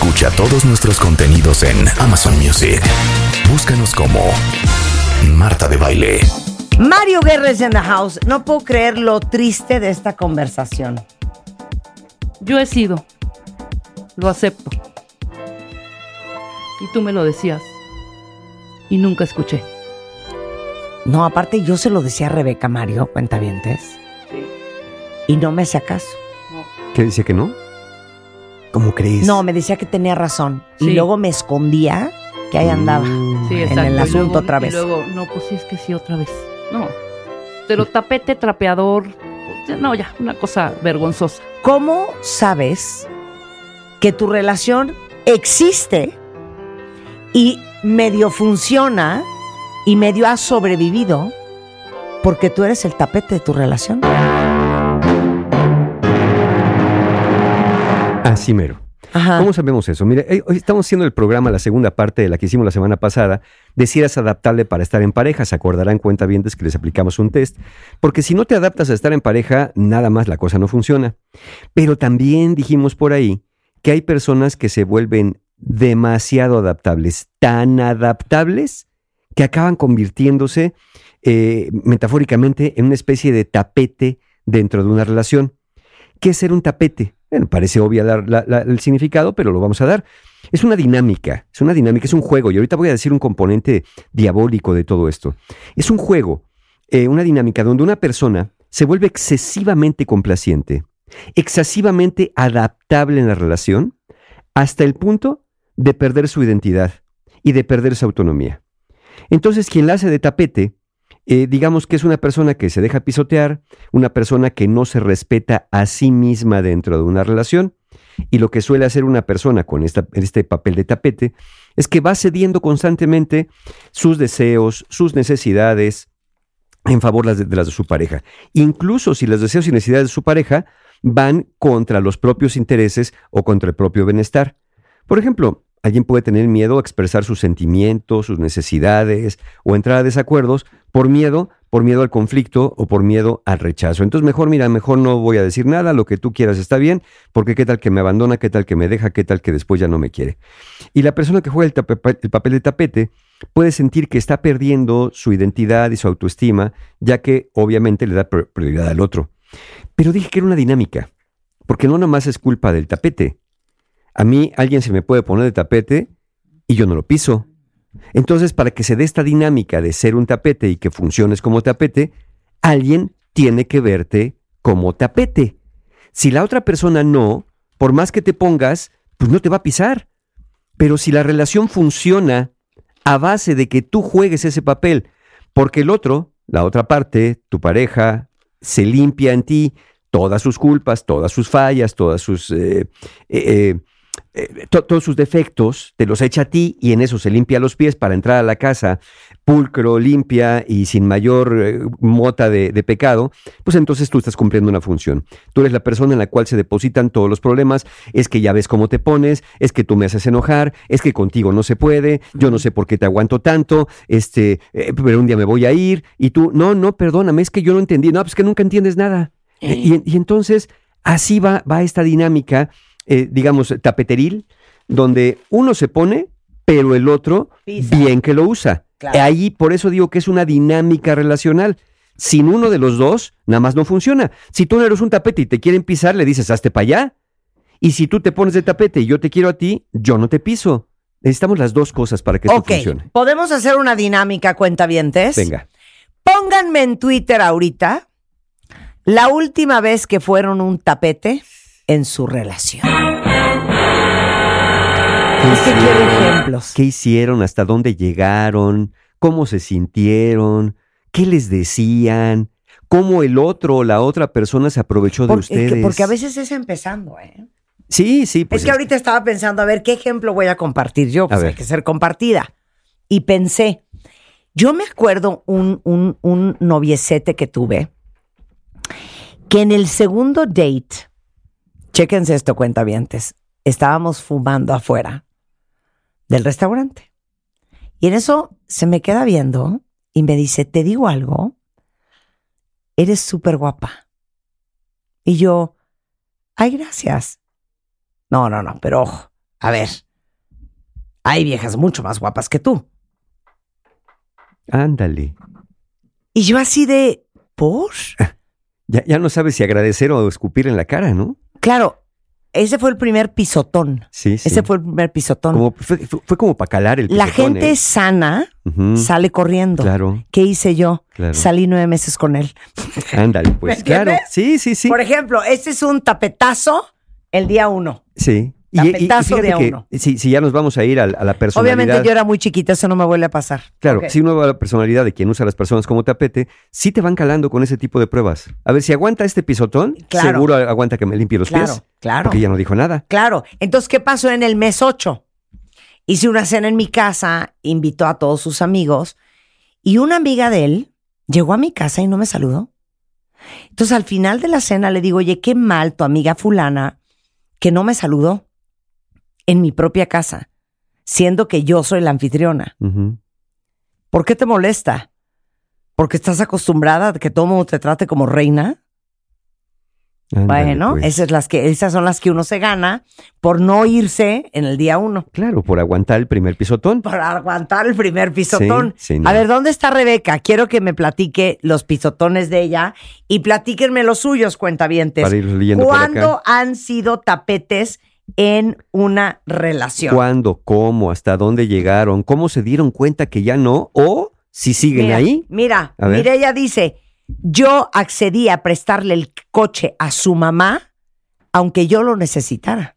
Escucha todos nuestros contenidos en Amazon Music. Búscanos como Marta de Baile. Mario Guerres in the house. No puedo creer lo triste de esta conversación. Yo he sido. Lo acepto. Y tú me lo decías. Y nunca escuché. No, aparte yo se lo decía a Rebeca Mario, cuentavientes. Sí. Y no me hacía caso. ¿Qué dice que no? ¿Cómo crees? No, me decía que tenía razón. Sí. Y luego me escondía que ahí andaba. Mm. Sí, En el asunto luego- otra vez. Y luego, no, pues sí, es que sí, otra vez. No. Pero tapete, trapeador. No, ya, una cosa vergonzosa. ¿Cómo sabes que tu relación existe y medio funciona y medio ha sobrevivido porque tú eres el tapete de tu relación? Así mero. Ajá. ¿Cómo sabemos eso? Mire, hoy estamos haciendo el programa, la segunda parte de la que hicimos la semana pasada, de si eras adaptable para estar en pareja. Se acordarán cuentavientes que les aplicamos un test. Porque si no te adaptas a estar en pareja, nada más la cosa no funciona. Pero también dijimos por ahí que hay personas que se vuelven demasiado adaptables, tan adaptables que acaban convirtiéndose eh, metafóricamente en una especie de tapete dentro de una relación. ¿Qué es ser un tapete? Bueno, parece obvia la- la- la- el significado, pero lo vamos a dar. Es una dinámica, es una dinámica, es un juego. Y ahorita voy a decir un componente diabólico de todo esto. Es un juego, eh, una dinámica donde una persona se vuelve excesivamente complaciente, excesivamente adaptable en la relación, hasta el punto de perder su identidad y de perder su autonomía. Entonces, quien la hace de tapete, eh, digamos que es una persona que se deja pisotear, una persona que no se respeta a sí misma dentro de una relación, y lo que suele hacer una persona con esta- este papel de tapete es que va cediendo constantemente sus deseos, sus necesidades en favor de, de las de su pareja. Incluso si los deseos y necesidades de su pareja van contra los propios intereses o contra el propio bienestar. Por ejemplo, alguien puede tener miedo a expresar sus sentimientos, sus necesidades o entrar a desacuerdos por miedo, por miedo al conflicto o por miedo al rechazo. Entonces, mejor, mira, mejor no voy a decir nada, lo que tú quieras está bien, porque qué tal que me abandona, qué tal que me deja, qué tal que después ya no me quiere. Y la persona que juega el, papel de tapete puede sentir que está perdiendo su identidad y su autoestima, ya que obviamente le da pr- prioridad al otro. Pero dije que era una dinámica, porque no nomás es culpa del tapete. A mí alguien se me puede poner de tapete y yo no lo piso. Entonces, para que se dé esta dinámica de ser un tapete y que funciones como tapete, alguien tiene que verte como tapete. Si la otra persona no, por más que te pongas, pues no te va a pisar. Pero si la relación funciona a base de que tú juegues ese papel, porque el otro, la otra parte, tu pareja, se limpia en ti todas sus culpas, todas sus fallas, todas sus eh, eh, eh, to- todos sus defectos, te los echa a ti y en eso se limpia los pies para entrar a la casa pulcro, limpia y sin mayor eh, mota de, de pecado, pues entonces tú estás cumpliendo una función. Tú eres la persona en la cual se depositan todos los problemas, es que ya ves cómo te pones, es que tú me haces enojar, es que contigo no se puede, yo no sé por qué te aguanto tanto, este, eh, pero un día me voy a ir y tú, no, no, perdóname, es que yo no entendí, no, pues que nunca entiendes nada. Y, y entonces así va, va esta dinámica, eh, digamos, tapeteril, donde uno se pone, pero el otro Pisa. bien que lo usa. Claro. Ahí, por eso digo que es una dinámica relacional. Sin uno de los dos, nada más no funciona. Si tú no eres un tapete y te quieren pisar, le dices, hazte para allá. Y si tú te pones de tapete y yo te quiero a ti, yo no te piso. Necesitamos las dos cosas para que esto ok, funcione. podemos hacer una dinámica, cuentavientes. Venga. Pónganme en Twitter ahorita la última vez que fueron un tapete en su relación. Es que quiero ejemplos. ¿Qué hicieron? ¿Hasta dónde llegaron? ¿Cómo se sintieron? ¿Qué les decían? ¿Cómo el otro o la otra persona se aprovechó de Por- es que- ustedes? porque a veces es empezando, ¿eh? Sí, sí. Pues es que ahorita estaba pensando, a ver, ¿qué ejemplo voy a compartir yo? Pues A hay ver. que ser compartida. Y pensé, yo me acuerdo un, un, un noviecete que tuve, que en el segundo date, chéquense esto, cuentavientes, estábamos fumando afuera del restaurante. Y en eso se me queda viendo y me dice, ¿te digo algo? Eres súper guapa. Y yo, ay, gracias. No, no, no, pero ojo, a ver, hay viejas mucho más guapas que tú. Ándale. Y yo así de, ¿por? Ya, ya no sabes si agradecer o escupir en la cara, ¿no? Claro, ese fue el primer pisotón. Sí, sí. Ese fue el primer pisotón. Como, fue, como para calar el La pisotón, gente ¿eh? sana sale corriendo. Claro, ¿Qué hice yo? claro. Salí nueve meses con él. Ándale, pues. ¿Me Claro. Sí, sí, sí. Por ejemplo, este es un tapetazo el día uno. Sí. Y, y- de que uno. si, si ya nos vamos a ir a, a la personalidad. Obviamente yo era muy chiquita, eso no me vuelve a pasar. Claro, si uno va a la personalidad de quien usa a las personas como tapete, sí te van calando con ese tipo de pruebas. A ver, si aguanta este pisotón, Claro. seguro aguanta que me limpie los Claro, pies. claro. Porque ya no dijo nada. Claro. Entonces, ¿qué pasó en el mes 8? Hice una cena en mi casa, invitó a todos sus amigos y una amiga de él llegó a mi casa y no me saludó. Entonces, al final de la cena le digo, oye, qué mal tu amiga fulana que no me saludó en mi propia casa, siendo que yo soy la anfitriona. ¿Por qué te molesta? ¿Porque estás acostumbrada a que todo mundo te trate como reina? Bueno, pues. esas, las que, esas son las que uno se gana por no irse en el día uno. Claro, por aguantar el primer pisotón. Para aguantar el primer pisotón. Sí, sí, no. A ver, ¿dónde está Rebeca? Quiero que me platique los pisotones de ella y platíquenme los suyos, cuentavientes. Para ir leyendo por acá. ¿Cuándo han sido tapetes en una relación? ¿Cuándo? ¿Cómo? ¿Hasta dónde llegaron? ¿Cómo se dieron cuenta que ya no? ¿O si siguen mira, ahí? Mira, mira, ella dice, yo accedí a prestarle el coche a su mamá, aunque yo lo necesitara.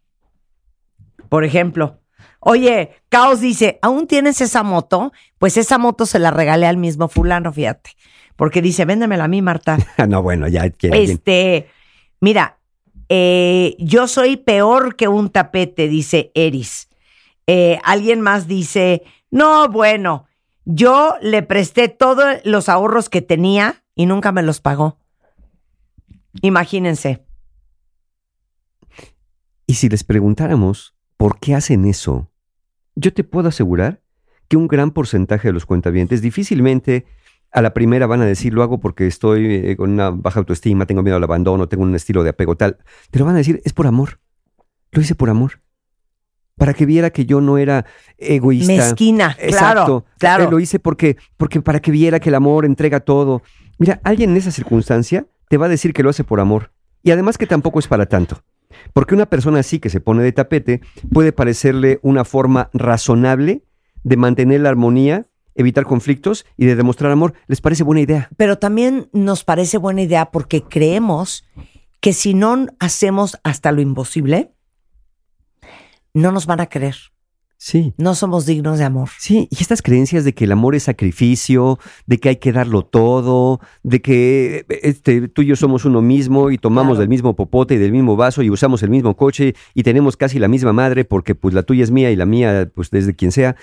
Por ejemplo, oye, Caos dice, ¿aún tienes esa moto? Pues esa moto se la regalé al mismo fulano, fíjate. Porque dice, véndemela a mí, Marta. No, bueno, ya quiere. Este, mira, eh, yo soy peor que un tapete, dice Eris. Eh, alguien más dice, no, bueno, yo le presté todos los ahorros que tenía y nunca me los pagó. Imagínense. Y si les preguntáramos por qué hacen eso, yo te puedo asegurar que un gran porcentaje de los cuentavientes difícilmente a la primera van a decir lo hago porque estoy eh, con una baja autoestima, tengo miedo al abandono, tengo un estilo de apego tal. Te lo van a decir, es por amor. Lo hice por amor. Para que viera que yo no era egoísta. Mezquina, Exacto. claro, claro. Eh, Lo hice porque, porque para que viera que el amor entrega todo. Mira, alguien en esa circunstancia te va a decir que lo hace por amor. Y además que tampoco es para tanto. Porque una persona así que se pone de tapete puede parecerle una forma razonable de mantener la armonía, evitar conflictos y de demostrar amor. ¿Les parece buena idea? Pero también nos parece buena idea porque creemos que si no hacemos hasta lo imposible, no nos van a querer. Sí. No somos dignos de amor. Sí, y estas creencias de que el amor es sacrificio, de que hay que darlo todo, de que este, tú y yo somos uno mismo y tomamos Claro. del mismo popote y del mismo vaso y usamos el mismo coche y tenemos casi la misma madre porque pues la tuya es mía y la mía pues desde quien sea,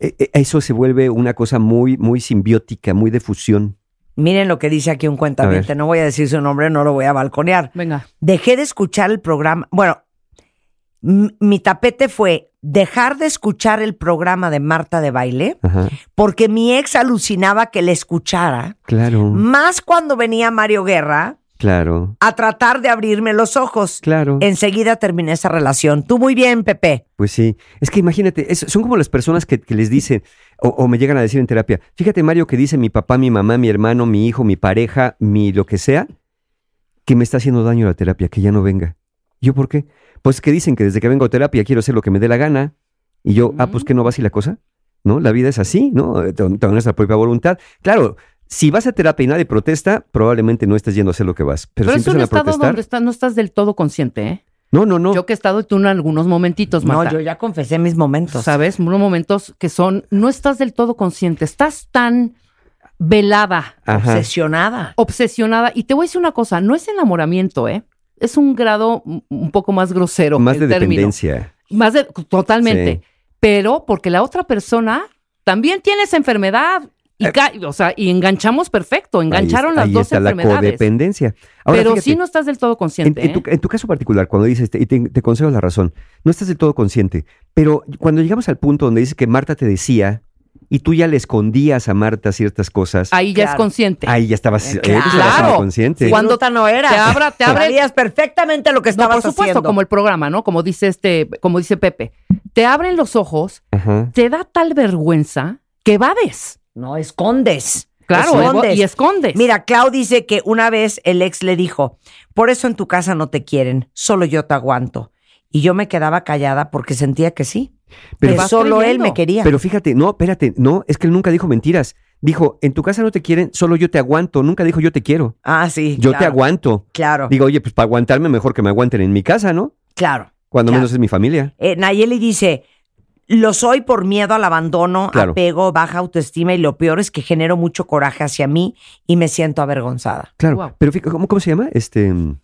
eh, eh, eso se vuelve una cosa muy, muy simbiótica, muy de fusión. Miren lo que dice aquí un cuentamiento. No voy a decir su nombre, no lo voy a balconear. Venga. Dejé de escuchar el programa. Bueno, mi tapete fue dejar de escuchar el programa de Marta de baile Ajá, porque mi ex alucinaba que le escuchara, claro, más cuando venía Mario Guerra claro, a tratar de abrirme los ojos. claro. Enseguida terminé esa relación. Tú muy bien, Pepe. Pues sí, es que imagínate, es- son como las personas que, que les dicen, o, o me llegan a decir en terapia, fíjate Mario que dice mi papá, mi mamá, mi hermano, mi hijo, mi pareja, mi lo que sea, que me está haciendo daño la terapia, que ya no venga. ¿Yo por qué? Pues que dicen que desde que vengo a terapia quiero hacer lo que me dé la gana. Y yo, ah, pues que no va así la cosa, ¿no? La vida es así, ¿no? Eh, Ten ten nuestra propia voluntad. Claro, si vas a terapia y nadie protesta, probablemente no estés yendo a hacer lo que vas. Pero, Pero si es un a estado protestar, donde está- no estás del todo consciente, ¿eh? no, no, no. Yo que he estado y tú en algunos momentitos, Marta. No, yo ya confesé mis momentos. ¿Sabes? Unos momentos que son, no estás del todo consciente, estás tan velada, Ajá. Obsesionada. obsesionada. Y te voy a decir una cosa, no es enamoramiento, ¿eh? Es un grado un poco más grosero. Más de término. dependencia. Más de, totalmente. Sí. Pero porque la otra persona también tiene esa enfermedad. Y, Eh. o sea, y enganchamos perfecto, engancharon ahí, las ahí dos está la enfermedades. codependencia. Ahora, pero fíjate, sí no estás del todo en, consciente. en tu, ¿eh? en tu caso particular, cuando dices, y te, te concedo la razón, no estás del todo consciente, pero cuando llegamos al punto donde dices que Marta te decía y tú ya le escondías a Marta ciertas cosas, Ahí ya es consciente. ahí ya estabas, Eh, eh, claro. consciente. Cuando- no era. te abra- te abre- Sabías perfectamente lo que No, estabas por supuesto, haciendo. como el programa, ¿no? Como dice este, como dice Pepe. te abren los ojos, Ajá. te da tal vergüenza que vades. No, escondes. Claro, Escondes. y escondes. Mira, Clau dice que una vez el ex le dijo, por eso en tu casa no te quieren, solo yo te aguanto. Y yo me quedaba callada porque sentía que sí. Pero que solo él me quería. Pero fíjate, no, espérate, no, es que él nunca dijo mentiras. Dijo, en tu casa no te quieren, solo yo te aguanto. Nunca dijo yo te quiero. ah, sí. Yo te aguanto. Claro, Digo, oye, pues para aguantarme mejor que me aguanten en mi casa, ¿no? claro. Cuando Claro. menos es mi familia. Eh, Nayeli dice, lo soy por miedo al abandono, Claro. apego, baja autoestima y lo peor es que genero mucho coraje hacia mí y me siento avergonzada. Claro. Wow. Pero fíjate, ¿cómo, cómo se llama? Este. mm,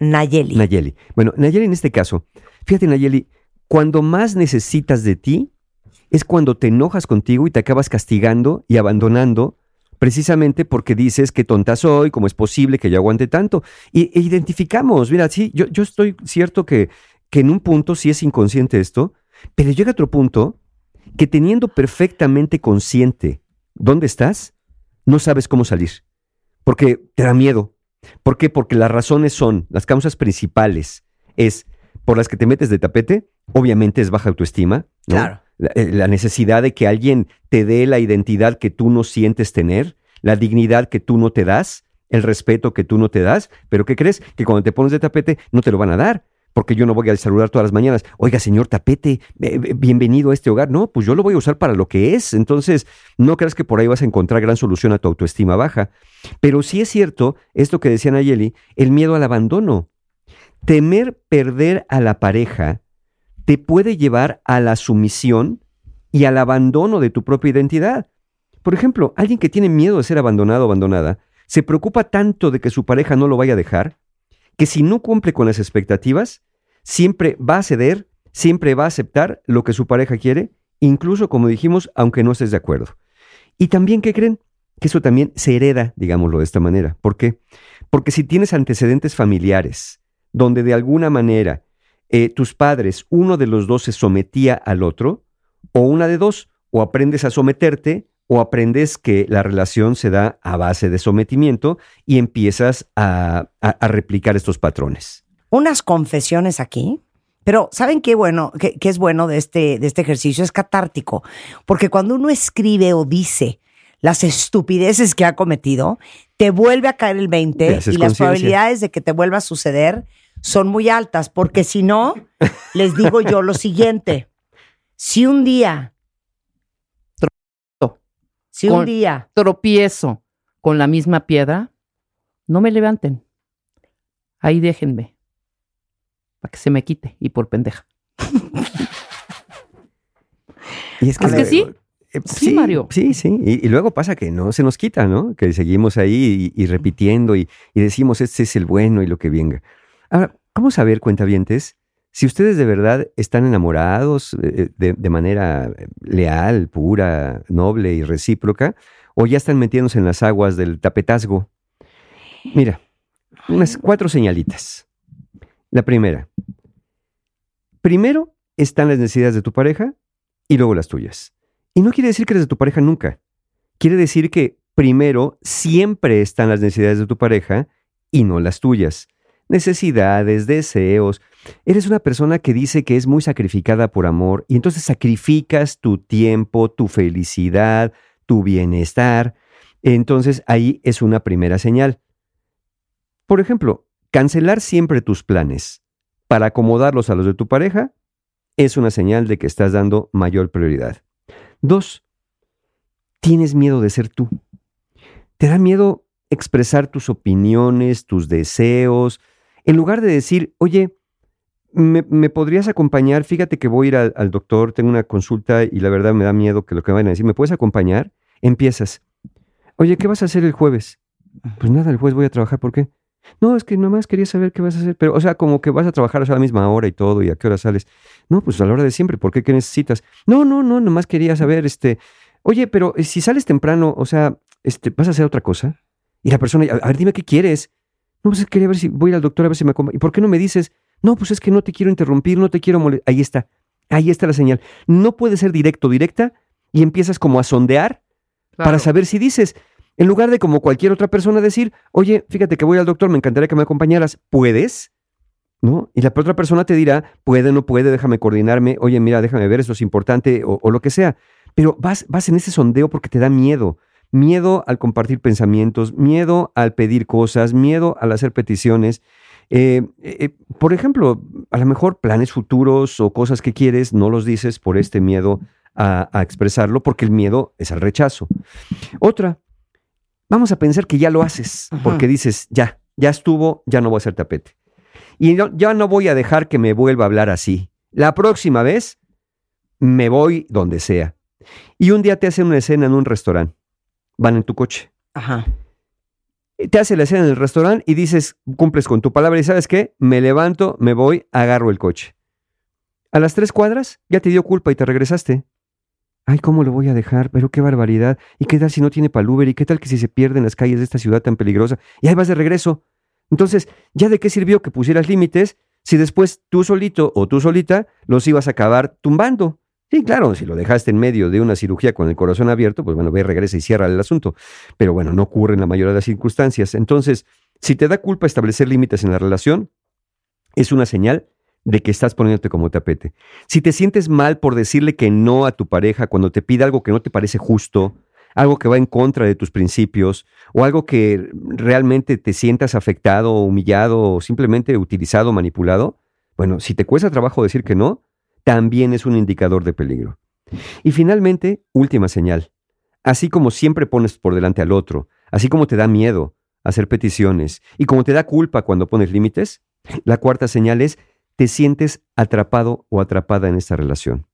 Nayeli. Nayeli. Bueno, Nayeli en este caso, fíjate Nayeli, cuando más necesitas de ti es cuando te enojas contigo y te acabas castigando y abandonando precisamente porque dices que tonta soy, cómo es posible que yo aguante tanto. Y e identificamos, mira, sí, yo, yo estoy cierto que, que en un punto sí es inconsciente esto, pero llega otro punto que teniendo perfectamente consciente dónde estás, no sabes cómo salir, porque te da miedo. ¿Por qué? Porque las razones son, las causas principales es por las que te metes de tapete, obviamente es baja autoestima, ¿no? Claro. La, eh, la necesidad de que alguien te dé la identidad que tú no sientes tener, la dignidad que tú no te das, el respeto que tú no te das, pero ¿qué crees? Que cuando te pones de tapete no te lo van a dar. Porque yo no voy al celular todas las mañanas, oiga, señor tapete, eh, eh, bienvenido a este hogar. No, pues yo lo voy a usar para lo que es. Entonces, no creas que por ahí vas a encontrar gran solución a tu autoestima baja. Pero sí es cierto, esto que decía Nayeli, el miedo al abandono. Temer perder a la pareja te puede llevar a la sumisión y al abandono de tu propia identidad. Por ejemplo, alguien que tiene miedo de ser abandonado o abandonada, se preocupa tanto de que su pareja no lo vaya a dejar, que si no cumple con las expectativas, siempre va a ceder, siempre va a aceptar lo que su pareja quiere, incluso como dijimos, aunque no estés de acuerdo. Y también, ¿qué creen? Que eso también se hereda, digámoslo de esta manera. ¿Por qué? Porque si tienes antecedentes familiares, donde de alguna manera eh, tus padres, uno de los dos se sometía al otro, o una de dos, o aprendes a someterte, o aprendes que la relación se da a base de sometimiento y empiezas a, a- a replicar estos patrones. Unas confesiones aquí. Pero, ¿saben qué bueno, qué, qué es bueno de este, de este ejercicio? Es catártico. Porque cuando uno escribe o dice las estupideces que ha cometido, te vuelve a caer el Te 20 haces y las probabilidades de que te vuelva a suceder son muy altas. Porque si no, les digo yo lo siguiente. Si un día, si un día Tropiezo con la misma piedra, no me levanten. Ahí déjenme. Para que se me quite y por pendeja. Y Es que sí. eh, Sí, Mario. Sí, sí. Y, y luego pasa que no se nos quita, ¿no? Que seguimos ahí y, y repitiendo y, y decimos, este es el bueno y lo que venga. Ahora, ¿cómo saber, cuentavientes, si ustedes de verdad están enamorados eh, de, de manera leal, pura, noble y recíproca, o ya están metiéndose en las aguas del tapetazgo? Mira, unas cuatro señalitas. La primera. Primero están las necesidades de tu pareja y luego las tuyas. Y no quiere decir que eres de tu pareja nunca. Quiere decir que primero siempre están las necesidades de tu pareja y no las tuyas. Necesidades, deseos. Eres una persona que dice que es muy sacrificada por amor y entonces sacrificas tu tiempo, tu felicidad, tu bienestar. Entonces ahí es una primera señal. Por ejemplo, cancelar siempre tus planes para acomodarlos a los de tu pareja es una señal de que estás dando mayor prioridad. Dos, tienes miedo de ser tú. Te da miedo expresar tus opiniones, tus deseos, en lugar de decir, oye, ¿me, me podrías acompañar? Fíjate que voy a ir al, al doctor, tengo una consulta y la verdad me da miedo que lo que me vayan a decir, ¿me puedes acompañar? Empiezas. Oye, ¿qué vas a hacer el jueves? Pues nada, el jueves voy a trabajar, ¿por qué? No, es que nomás quería saber qué vas a hacer, pero, o sea, como que vas a trabajar a la misma hora y todo, y a qué hora sales. No, pues a la hora de siempre, ¿por qué? ¿Qué necesitas? No, no, no, nomás quería saber, este, oye, pero eh, si sales temprano, o sea, este, ¿vas a hacer otra cosa? Y la persona, a, a ver, dime qué quieres. No, pues quería ver si voy a ir al doctor a ver si me acompaña. ¿Y por qué no me dices? No, pues es que no te quiero interrumpir, no te quiero molestar. Ahí está, ahí está la señal. No puede ser directo, directa, y empiezas como a sondear para saber si dices. En lugar de como cualquier otra persona decir, oye, fíjate que voy al doctor, me encantaría que me acompañaras. ¿Puedes? ¿no? Y la otra persona te dirá, puede, no puede, déjame coordinarme, oye, mira, déjame ver, eso es importante, o, o lo que sea. Pero vas, vas en ese sondeo porque te da miedo. Miedo al compartir pensamientos, miedo al pedir cosas, miedo al hacer peticiones. Eh, eh, por ejemplo, a lo mejor planes futuros o cosas que quieres, no los dices por este miedo a, a expresarlo, porque el miedo es al rechazo. Otra, vamos a pensar que ya lo haces, Ajá. porque dices, ya, ya estuvo, ya no voy a hacer tapete. Y no- ya no voy a dejar que me vuelva a hablar así. La próxima vez me voy donde sea. Y un día te hacen una escena en un restaurante. Van en tu coche. Ajá. Te hace la escena en el restaurante y dices, cumples con tu palabra y sabes qué, me levanto, me voy, agarro el coche. A las tres cuadras ya te dio culpa y te regresaste. Ay, ¿cómo lo voy a dejar? Pero qué barbaridad. ¿Y qué tal si no tiene para Uber? ¿Y qué tal que si se pierde en las calles de esta ciudad tan peligrosa? Y ahí vas de regreso. Entonces, ¿ya de qué sirvió que pusieras límites si después tú solito o tú solita los ibas a acabar tumbando? Sí, claro, si lo dejaste en medio de una cirugía con el corazón abierto, pues bueno, ve, regresa y cierra el asunto. Pero bueno, no ocurre en la mayoría de las circunstancias. Entonces, si te da culpa establecer límites en la relación, es una señal de que estás poniéndote como tapete. Si te sientes mal por decirle que no a tu pareja cuando te pide algo que no te parece justo, algo que va en contra de tus principios, o algo que realmente te sientas afectado, humillado, o simplemente utilizado, manipulado, bueno, si te cuesta trabajo decir que no, también es un indicador de peligro. Y finalmente, última señal. Así como siempre pones por delante al otro, así como te da miedo hacer peticiones y como te da culpa cuando pones límites, la cuarta señal es te sientes atrapado o atrapada en esta relación.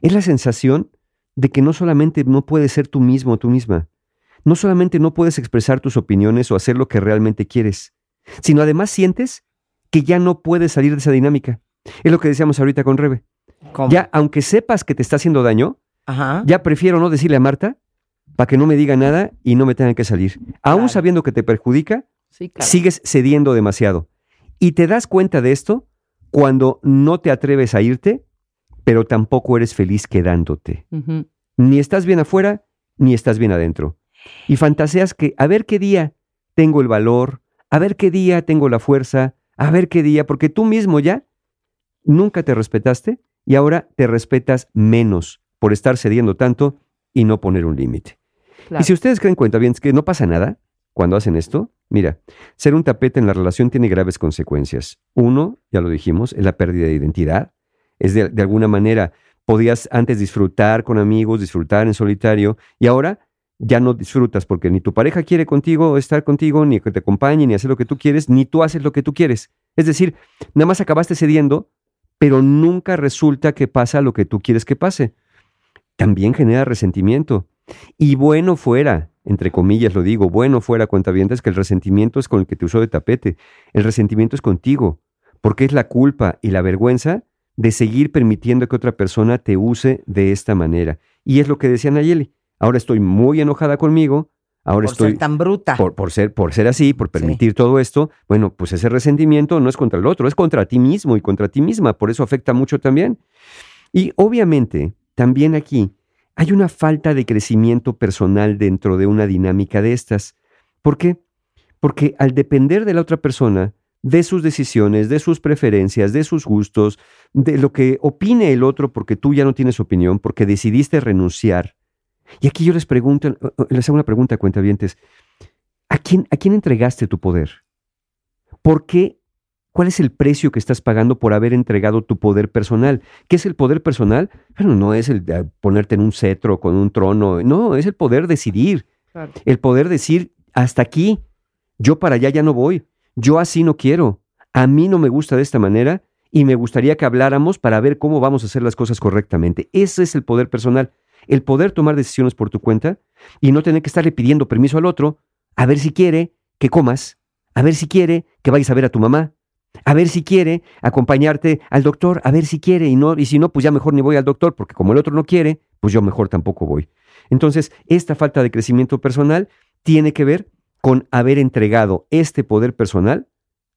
Es la sensación de que no solamente no puedes ser tú mismo o tú misma, no solamente no puedes expresar tus opiniones o hacer lo que realmente quieres, sino además sientes que ya no puedes salir de esa dinámica. Es lo que decíamos ahorita con Rebe. ¿Cómo? Ya, aunque sepas que te está haciendo daño, Ajá. ya prefiero no decirle a Marta para que no me diga nada y no me tengan que salir. Aún sabiendo que te perjudica, Sí, claro. sigues cediendo demasiado. Y te das cuenta de esto cuando no te atreves a irte, pero tampoco eres feliz quedándote. Ni estás bien afuera, ni estás bien adentro. Y fantaseas que a ver qué día tengo el valor, a ver qué día tengo la fuerza, a ver qué día, porque tú mismo ya nunca te respetaste y ahora te respetas menos por estar cediendo tanto y no poner un límite. Claro. Y si ustedes creen cuenta bien que no pasa nada cuando hacen esto, mira, ser un tapete en la relación tiene graves consecuencias. Uno, ya lo dijimos, es la pérdida de identidad. Es de, de alguna manera, podías antes disfrutar con amigos, disfrutar en solitario, y ahora ya no disfrutas porque ni tu pareja quiere contigo estar contigo, ni que te acompañe, ni hacer lo que tú quieres, ni tú haces lo que tú quieres. Es decir, nada más acabaste cediendo, pero nunca resulta que pasa lo que tú quieres que pase. También genera resentimiento. Y bueno fuera, entre comillas lo digo, bueno fuera cuentavientes que el resentimiento es con el que te usó de tapete. El resentimiento es contigo, porque es la culpa y la vergüenza de seguir permitiendo que otra persona te use de esta manera. Y es lo que decía Nayeli. Ahora estoy muy enojada conmigo, ahora por estoy ser tan bruta. por, por ser, por ser así, por permitir todo esto, bueno, pues ese resentimiento no es contra el otro, es contra ti mismo y contra ti misma, por eso afecta mucho también. Y obviamente, también aquí hay una falta de crecimiento personal dentro de una dinámica de estas. ¿Por qué? Porque al depender de la otra persona, de sus decisiones, de sus preferencias, de sus gustos, de lo que opine el otro porque tú ya no tienes opinión, porque decidiste renunciar. Y aquí yo les pregunto, eh, les hago una pregunta, cuentavientes. ¿A quién, ¿A quién entregaste tu poder? ¿Por qué? ¿Cuál es el precio que estás pagando por haber entregado tu poder personal? ¿Qué es el poder personal? Bueno, no es el de ponerte en un cetro con un trono, no, es el poder decidir, Claro. el poder decir, hasta aquí, yo para allá ya no voy, yo así no quiero, a mí no me gusta de esta manera y me gustaría que habláramos para ver cómo vamos a hacer las cosas correctamente. Ese es el poder personal, el poder tomar decisiones por tu cuenta y no tener que estarle pidiendo permiso al otro, a ver si quiere que comas, a ver si quiere que vayas a ver a tu mamá, a ver si quiere acompañarte al doctor, a ver si quiere y no y si no pues ya mejor ni voy al doctor porque como el otro no quiere, pues yo mejor tampoco voy. Entonces, esta falta de crecimiento personal tiene que ver con haber entregado este poder personal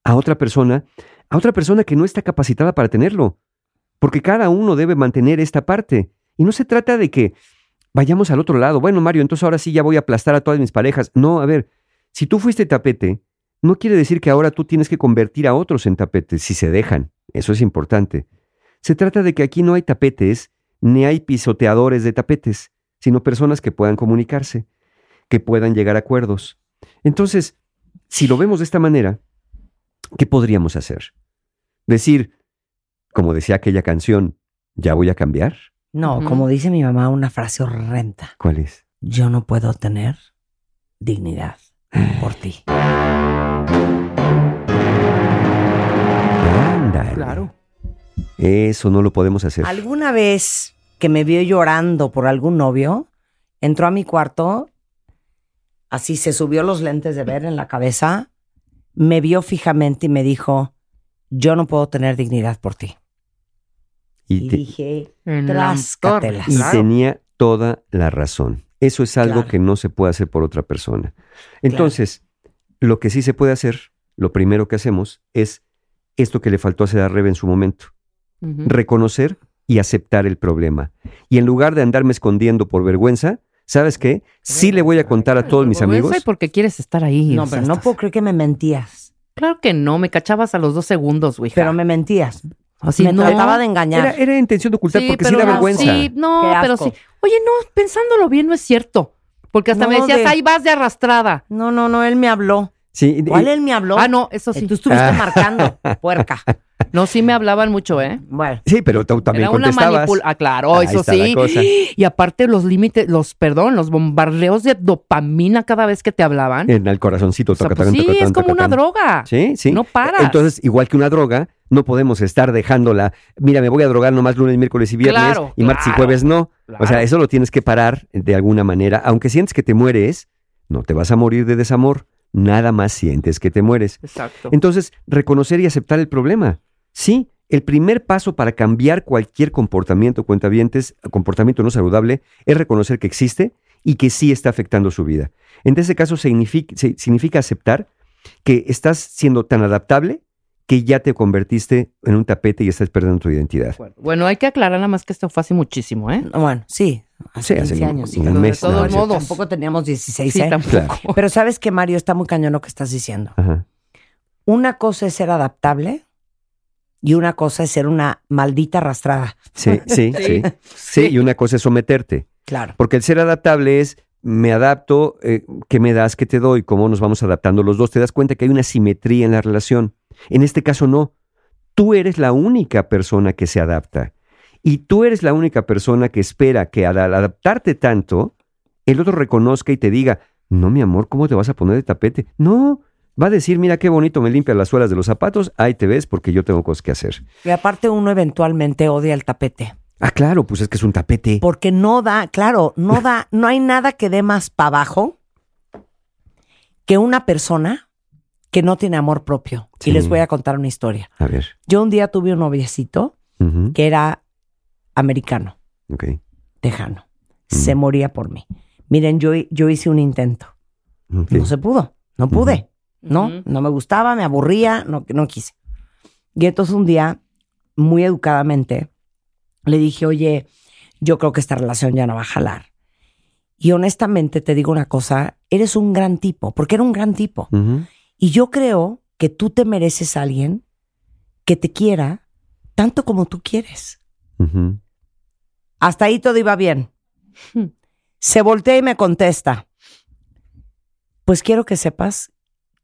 a otra persona, a otra persona que no está capacitada para tenerlo, porque cada uno debe mantener esta parte. Y no se trata de que vayamos al otro lado. Bueno, Mario, entonces ahora sí ya voy a aplastar a todas mis parejas. No, a ver, si tú fuiste tapete, no quiere decir que ahora tú tienes que convertir a otros en tapetes, si se dejan. Eso es importante. Se trata de que aquí no hay tapetes, ni hay pisoteadores de tapetes, sino personas que puedan comunicarse, que puedan llegar a acuerdos. Entonces, si lo vemos de esta manera, ¿qué podríamos hacer? Decir, como decía aquella canción, ¿ya voy a cambiar? No, como dice mi mamá, una frase horrenda. ¿Cuál es? Yo no puedo tener dignidad por ti. Ándale. Claro. Eso no lo podemos hacer. ¿Alguna vez que me vio llorando por algún novio, entró a mi cuarto, así se subió los lentes de ver en la cabeza, me vio fijamente y me dijo, yo no puedo tener dignidad por ti. Y, Y te- dije, Tráscatelas. y claro. tenía toda la razón. Eso es algo Claro. que no se puede hacer por otra persona. Entonces, lo que sí se puede hacer, lo primero que hacemos es esto que le faltó hacer a Rebe en su momento. Reconocer y aceptar el problema. Y en lugar de andarme escondiendo por vergüenza, ¿sabes qué? Sí le voy a contar a todos mis amigos. y porque quieres estar ahí. no, pero no puedo creer que me mentías. Claro que no, me cachabas a los dos segundos, güey. Pero me mentías. Así me no. trataba de engañar. Era, era intención de ocultar porque sí pero da no, vergüenza. Sí, no, pero sí. Oye, no, pensándolo bien, no es cierto. Porque hasta me decías, de- ahí vas de arrastrada. No, no, no, él me habló. Sí, y- ¿Cuál él me habló? Ah, no, eso Eh, sí. Tú estuviste Ah. marcando, puerca. No, sí me hablaban mucho, ¿eh? Bueno, sí, pero tú también Era una contestabas. manipulación. Ah, claro, Ahí eso sí. Y aparte los límites, los, perdón, los bombardeos de dopamina cada vez que te hablaban. En el corazoncito. O sea, pues sí, es como una droga. Sí, sí. No paras. Entonces, igual que una droga, no podemos estar dejándola. Mira, me voy a drogar nomás lunes, miércoles y viernes. Claro, y martes y jueves no. O sea, eso lo tienes que parar de alguna manera. Aunque sientes que te mueres, no te vas a morir de desamor. Nada más sientes que te mueres. Exacto. Entonces, reconocer y aceptar el problema. Sí, el primer paso para cambiar cualquier comportamiento, cuentavientes, comportamiento no saludable, es reconocer que existe y que sí está afectando su vida. En ese caso, significa, significa aceptar que estás siendo tan adaptable que ya te convertiste en un tapete y estás perdiendo tu identidad. Bueno, hay que aclarar nada más que esto fue hace muchísimo, ¿eh? bueno, sí. Hace Sí, hace 15 un- años. un hija. de mes. todos no, modos. Tampoco teníamos 16, Sí, ¿eh? tampoco. Claro. Pero sabes que, Mario, está muy cañón lo que estás diciendo. Ajá. Una cosa es ser adaptable y una cosa es ser una maldita arrastrada. Sí, sí, sí, sí. y una cosa es someterte. Claro. Porque el ser adaptable es, me adapto, eh, ¿qué me das, qué te doy? ¿Cómo nos vamos adaptando los dos? Te das cuenta que hay una simetría en la relación. En este caso no. Tú eres la única persona que se adapta. Y tú eres la única persona que espera que al adaptarte tanto, el otro reconozca y te diga, no, mi amor, ¿cómo te vas a poner de tapete? No, va a decir, mira qué bonito me limpia las suelas de los zapatos, ahí te ves porque yo tengo cosas que hacer. Y aparte uno eventualmente odia el tapete. Ah, claro, pues es que es un tapete. Porque no da, claro, no da, no hay nada que dé más para abajo que una persona que no tiene amor propio. Sí. Y les voy a contar una historia. A ver. Yo un día tuve un noviecito que era americano, ok. tejano. Se moría por mí. Miren, yo, yo hice un intento. No se pudo, no pude. ¿no? No me gustaba, me aburría, no, no quise. Y entonces un día, muy educadamente, le dije, oye, yo creo que esta relación ya no va a jalar. Y honestamente te digo una cosa, eres un gran tipo, porque era un gran tipo. Y yo creo que tú te mereces a alguien que te quiera tanto como tú quieres. Hasta ahí todo iba bien. Se voltea y me contesta. Pues quiero que sepas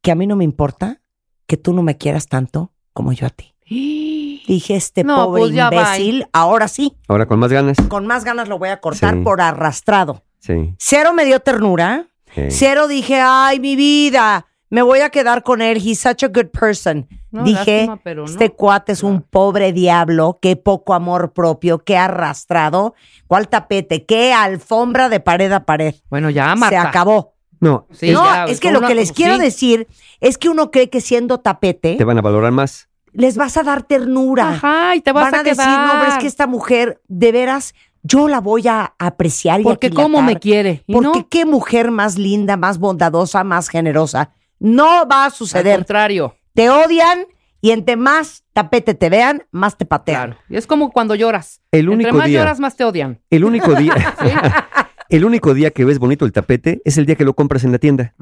que a mí no me importa que tú no me quieras tanto como yo a ti. Dije, este No, pobre pues imbécil, ahora sí, Ahora con más ganas. con más ganas lo voy a cortar Sí. por arrastrado. Sí. Cero me dio ternura. sí. Cero dije, ay, mi vida, me voy a quedar con él. He's such a good person. No, dije, lástima, pero no. este cuate es un pobre diablo, qué poco amor propio, qué arrastrado, cuál tapete, qué alfombra de pared a pared. Bueno, ya, Se Marta. acabó. No, Sí, no, ya, es que lo una- que les sí. quiero decir es que uno cree que siendo tapete te van a valorar más. Les vas a dar ternura. Ajá, y te vas Van a, a, decir, quedar. no, es que esta mujer, de veras, yo la voy a apreciar y Porque aquilatar, cómo me quiere. Y Porque no, qué mujer más linda, más bondadosa, más generosa. No va a al suceder. contrario. Te odian y entre más tapete te vean, más te patean. Claro. Y es como cuando lloras. El único Entre más día. lloras, más te odian. El único día. el único día que ves bonito el tapete es el día que lo compras en la tienda.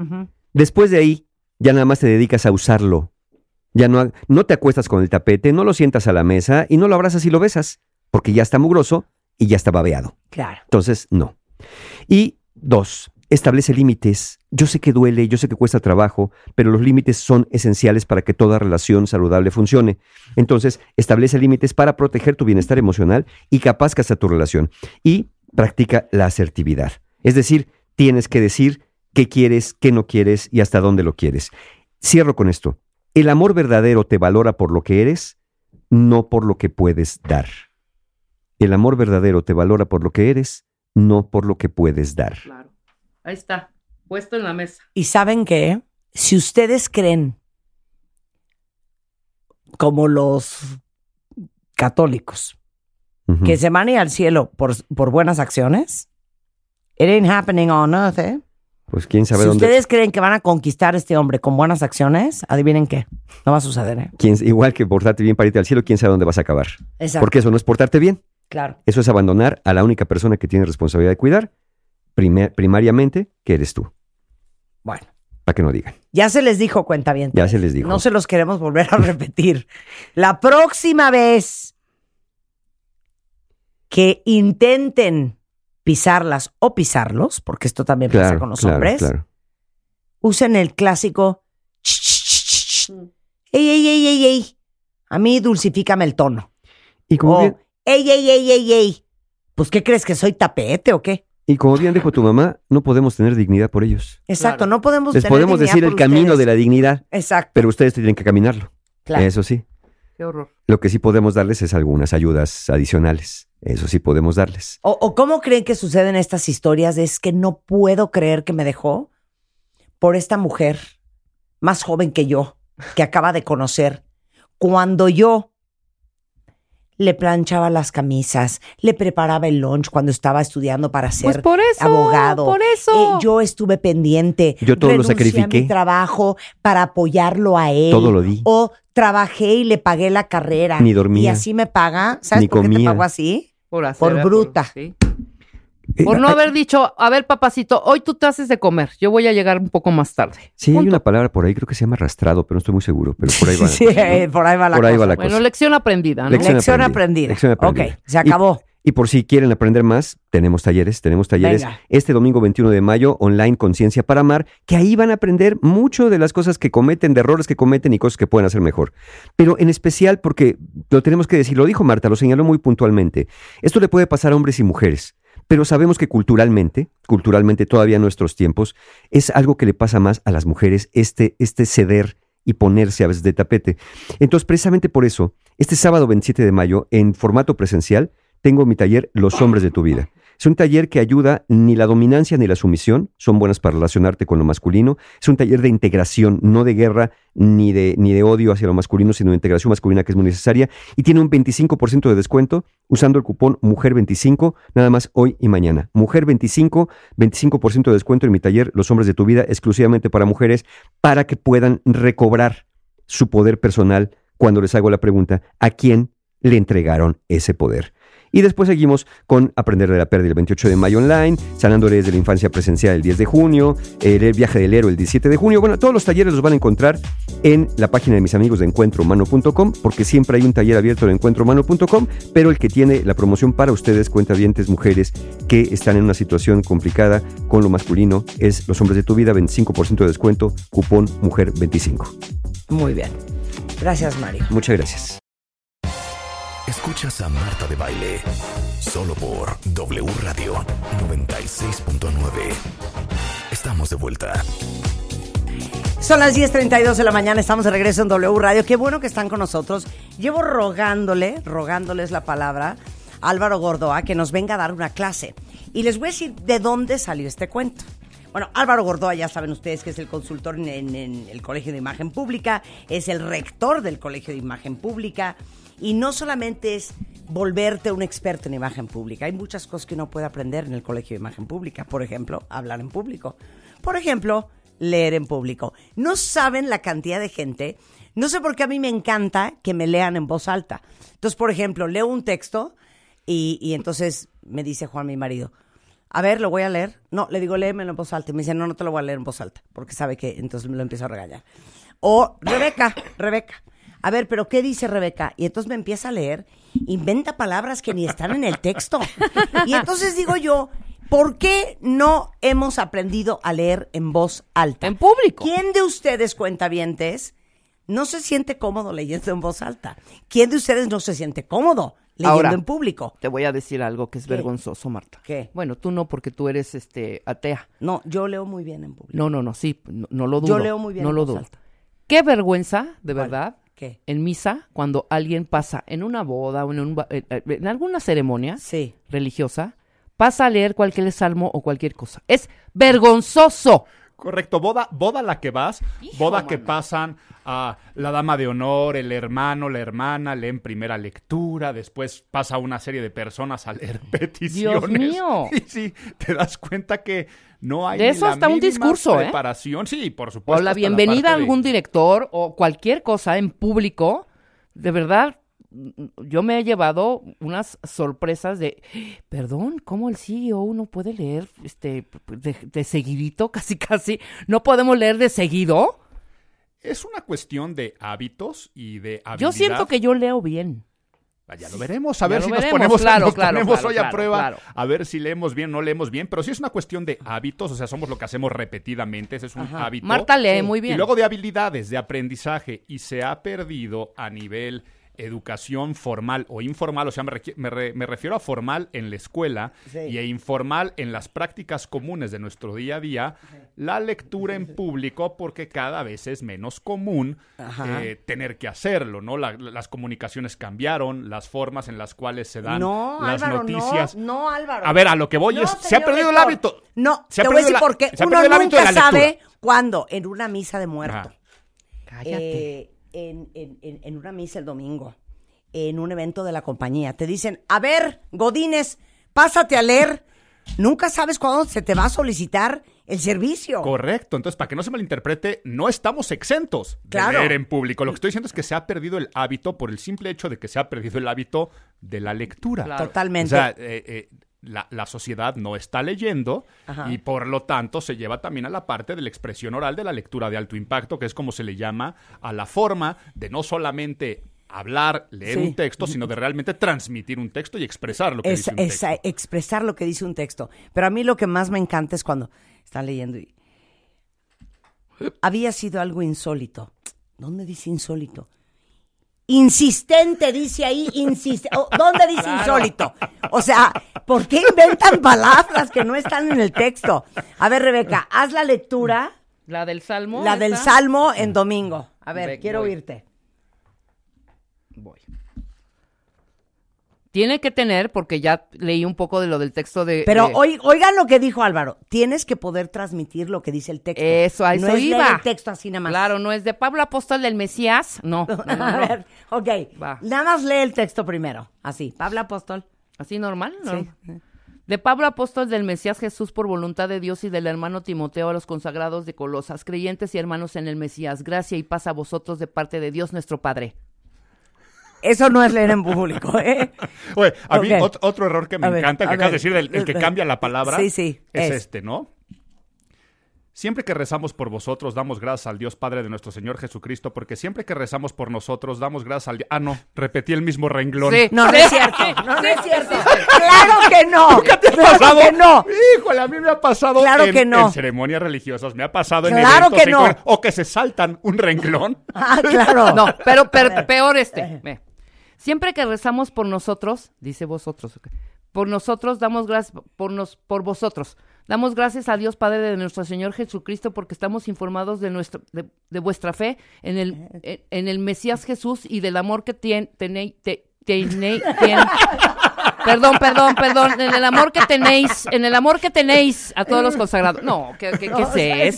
Después de ahí, ya nada más te dedicas a usarlo. Ya no, no te acuestas con el tapete, no lo sientas a la mesa y no lo abrazas y lo besas, porque ya está mugroso y ya está babeado. Claro. Entonces, no. Y dos, establece límites. Yo sé que duele, yo sé que cuesta trabajo, pero los límites son esenciales para que toda relación saludable funcione. Entonces, establece límites para proteger tu bienestar emocional y capazcas a tu relación. Y practica la asertividad. Es decir, tienes que decir qué quieres, qué no quieres y hasta dónde lo quieres. Cierro con esto. El amor verdadero te valora por lo que eres, no por lo que puedes dar. El amor verdadero te valora por lo que eres, no por lo que puedes dar. Claro. Ahí está, puesto en la mesa. Y saben qué? Si ustedes creen, como los católicos, que se van a ir al cielo por, por buenas acciones, it ain't happening on earth, ¿eh? Pues quién sabe Si dónde. ustedes creen que van a conquistar a este hombre con buenas acciones, adivinen qué. No va a suceder, ¿eh? quién- igual que portarte bien para irte al cielo, quién sabe dónde vas a acabar. Exacto. Porque eso no es portarte bien. Claro. Eso es abandonar a la única persona que tiene responsabilidad de cuidar, primer- primariamente, que eres tú. Bueno. Para que no digan. Ya se les dijo, cuenta bien. Ya se les dijo. No se los queremos volver a repetir. La próxima vez que intenten pisarlas o pisarlos, porque esto también pasa con los claro, hombres, claro. usen el clásico ey, ey, ey, ey, ey. A mí dulcifícame el tono. Y como, O, bien, ey, ey, ey, ey, ey. Pues, ¿qué crees? ¿Que soy tapete o qué? y como bien dijo tu mamá, no podemos tener dignidad por ellos. Exacto, Claro. no podemos Les tener podemos dignidad decir el camino de la dignidad, Exacto, pero ustedes tienen que caminarlo. claro. Eso sí. Qué horror. Lo que sí podemos darles es algunas ayudas adicionales. Eso sí podemos darles. O, o cómo creen que suceden estas historias? de, Es que no puedo creer que me dejó por esta mujer más joven que yo, que acaba de conocer, cuando yo le planchaba las camisas, le preparaba el lunch cuando estaba estudiando para ser Pues por eso. abogado. Por eso. Eh, yo estuve pendiente. Yo todo lo renuncié a sacrifiqué. mi trabajo para apoyarlo a él. Todo lo di. O trabajé y le pagué la carrera. Ni dormía. Y así me paga. ¿Sabes Ni por qué te comía. pago así? Por, hacer- por bruta. sí. Eh, Por no haber dicho, a ver, papacito, hoy tú te haces de comer. Yo voy a llegar un poco más tarde. Sí, hay una palabra por ahí, creo que se llama arrastrado, pero no estoy muy seguro. Pero por ahí va. Sí, eh, por ahí va la Por ahí cosa. va la Bueno, cosa. lección aprendida, ¿no? Lección Lección, aprendida. aprendida. Lección aprendida. Ok, se acabó. Y por si quieren aprender más, tenemos talleres, tenemos talleres Venga. este domingo 21 de mayo, online Conciencia para Amar, que ahí van a aprender mucho de las cosas que cometen, de errores que cometen y cosas que pueden hacer mejor. Pero en especial porque lo tenemos que decir, lo dijo Marta, lo señaló muy puntualmente, esto le puede pasar a hombres y mujeres. Pero sabemos que culturalmente, culturalmente todavía en nuestros tiempos, es algo que le pasa más a las mujeres, este, este ceder y ponerse a veces de tapete. Entonces, precisamente por eso, este sábado 27 de mayo, en formato presencial, tengo mi taller Los hombres de tu vida. Es un taller que ayuda ni la dominancia ni la sumisión, son buenas para relacionarte con lo masculino. Es un taller de integración, no de guerra ni de, ni de odio hacia lo masculino, sino de integración masculina que es muy necesaria. Y tiene un 25% de descuento usando el cupón Mujer25, nada más hoy y mañana. Mujer25, 25% de descuento en mi taller Los hombres de tu vida, exclusivamente para mujeres, para que puedan recobrar su poder personal cuando les hago la pregunta, ¿a quién le entregaron ese poder? Y después seguimos con Aprender de la Pérdida el 28 de mayo online, Sanando Heridas de la Infancia Presencial el 10 de junio, el Viaje del Héroe el 17 de junio. Bueno, todos los talleres los van a encontrar en la página de mis amigos de encuentrohumano.com, porque siempre hay un taller abierto en encuentrohumano.com, pero el que tiene la promoción para ustedes, cuentavientes mujeres que están en una situación complicada con lo masculino, es Los Hombres de tu Vida, 25% de descuento, cupón Mujer 25. Muy bien. Gracias, Mario. Muchas gracias. Escuchas a Marta de Baile solo por W Radio 96.9. Estamos de vuelta. Son las 10.32 de la mañana, estamos de regreso en W Radio. Qué bueno que están con nosotros. Llevo rogándole, rogándoles la palabra, a Álvaro Gordoa que nos venga a dar una clase. Y les voy a decir de dónde salió este cuento. Bueno, Álvaro Gordoa, ya saben ustedes que es el consultor en, el Colegio de Imagen Pública, es el rector del Colegio de Imagen Pública, y no solamente es volverte un experto en imagen pública, hay muchas cosas que uno puede aprender en el Colegio de Imagen Pública. Por ejemplo, hablar en público. Por ejemplo, leer en público. No saben la cantidad de gente. No sé por qué a mí me encanta que me lean en voz alta. Entonces, por ejemplo, leo un texto y, y entonces me dice Juan, mi marido, A ver, lo voy a leer. No, le digo, léemelo en voz alta. Y me dice, no, no te lo voy a leer en voz alta. Porque sabe que entonces me lo empiezo a regañar. O, Rebeca, Rebeca. A ver, pero ¿qué dice Rebeca? Y entonces me empieza a leer, inventa palabras que ni están en el texto. Y entonces digo yo, ¿por qué no hemos aprendido a leer en voz alta? En público. ¿Quién de ustedes, cuentavientes, no se siente cómodo leyendo en voz alta? ¿Quién de ustedes no se siente cómodo leyendo Ahora, en público? Te voy a decir algo que es ¿Qué? vergonzoso, Marta. ¿Qué? Bueno, tú no, porque tú eres este atea. No, yo leo muy bien en público. No, no, no, sí, no, no lo Yo dudo. leo muy bien No en lo voz dudo. alta. Qué vergüenza, de ¿Cuál? verdad, ¿Qué? en misa, cuando alguien pasa en una boda o en, un eh, eh, en alguna ceremonia Sí. religiosa, pasa a leer cualquier salmo o cualquier cosa. Es vergonzoso. Correcto, boda, boda a la que vas, Hijo, boda que pasan a la dama de honor, el hermano, la hermana, leen primera lectura, después pasa una serie de personas a leer peticiones. mío. Y sí, te das cuenta que no hay De ni eso la hasta un discurso, ¿eh? preparación. Sí, por O supuesto. la hasta bienvenida a de- algún director o cualquier cosa en público. De verdad, yo me he llevado unas sorpresas de, perdón, ¿cómo el CEO no puede leer este de, de seguidito? Casi, casi. ¿No podemos leer de seguido? Es una cuestión de hábitos y de habilidad. Yo siento que yo leo bien. Ah, Ya lo veremos, a ver si veremos, nos ponemos, claro, nos claro, ponemos claro, hoy a prueba, a ver si leemos bien o no leemos bien, pero sí es una cuestión de hábitos, o sea, somos lo que hacemos repetidamente, ese es un Ajá. hábito. Marta lee Sí. muy bien. Y luego de habilidades, de aprendizaje, y se ha perdido a nivel educación formal o informal, o sea, me, me re- me refiero a formal en la escuela Sí. y a informal en las prácticas comunes de nuestro día a día, la lectura en público, porque cada vez es menos común eh, tener que hacerlo, ¿no? La- las comunicaciones cambiaron, las formas en las cuales se dan No, las Álvaro, noticias. no, no, Álvaro. A ver, a lo que voy No, es, se ha perdido el hábito. No, Se ha te voy a perdido decir por qué. se ha Uno perdido el hábito de nunca sabe cuándo. En una misa de muerto. Ajá. Cállate. Eh, en, en- en- en una misa el domingo. En un evento de la compañía. Te dicen, a ver, Godínez, pásate a leer. Nunca sabes cuándo se te va a solicitar el servicio. Correcto, entonces para que no se malinterprete, no estamos exentos de Claro. leer en público. Lo que estoy diciendo es que se ha perdido el hábito por el simple hecho de que se ha perdido el hábito de la lectura. Claro. Totalmente. O sea, eh, eh, la, la sociedad no está leyendo Ajá. y por lo tanto se lleva también a la parte de la expresión oral de la lectura de alto impacto, que es como se le llama a la forma de no solamente hablar, leer Sí. un texto, sino de realmente transmitir un texto y expresar lo que es, dice un texto. expresar lo que dice un texto. Pero a mí lo que más me encanta es cuando están leyendo y había sido algo insólito. ¿Dónde dice insólito? Insistente, dice ahí, insiste. Oh, ¿Dónde dice insólito? O sea, ¿por qué inventan palabras que no están en el texto? A ver, Rebeca, haz la lectura, La del salmo. la del. Salmo en domingo. A ver, Ve- quiero voy. oírte. Voy. Tiene que tener, porque ya leí un poco de lo del texto de. Pero de- oi- oigan lo que dijo Álvaro. Tienes que poder transmitir lo que dice el texto. Eso, a eso no es iba. leer el texto así nada más. Claro, no es de Pablo Apóstol del Mesías. No, no, no, A ver, ok. Va. Nada más lee el texto primero. Así. Pablo Apóstol. Así normal, ¿no? Sí. De Pablo Apóstol del Mesías Jesús por voluntad de Dios y del hermano Timoteo a los consagrados de Colosas, creyentes y hermanos en el Mesías, gracia y paz a vosotros de parte de Dios nuestro Padre. Eso no es leer en público, ¿eh? Oye, a mí otro error que me A encanta, que a acabas de decir, el, el que cambia la palabra, Sí, sí, es, es. este, ¿no? Siempre que rezamos por vosotros, damos gracias al Dios Padre de nuestro Señor Jesucristo, porque siempre que rezamos por nosotros, damos gracias al Dios. Ah, no, repetí el mismo renglón. Sí. No, no es cierto. No, no es cierto. Claro que no. ¿Qué te ha Claro pasado? que no. Híjole, a mí me ha pasado Claro en, que no. en ceremonias religiosas, me ha pasado en Claro eventos que no. o que se saltan un renglón. Ah, claro. No, pero, pero peor este. Ve. Siempre que rezamos por nosotros, dice vosotros, por nosotros damos gracias, por, nos, por vosotros, damos gracias a Dios Padre de nuestro Señor Jesucristo porque estamos informados de, nuestro, de, de vuestra fe en el, en, en el Mesías Jesús y del amor que tien- tenéis, te- tenéis, tien- perdón, perdón, perdón, en el amor que tenéis, en el amor que tenéis a todos los consagrados. No, ¿qué, qué, qué No, es ¿sabes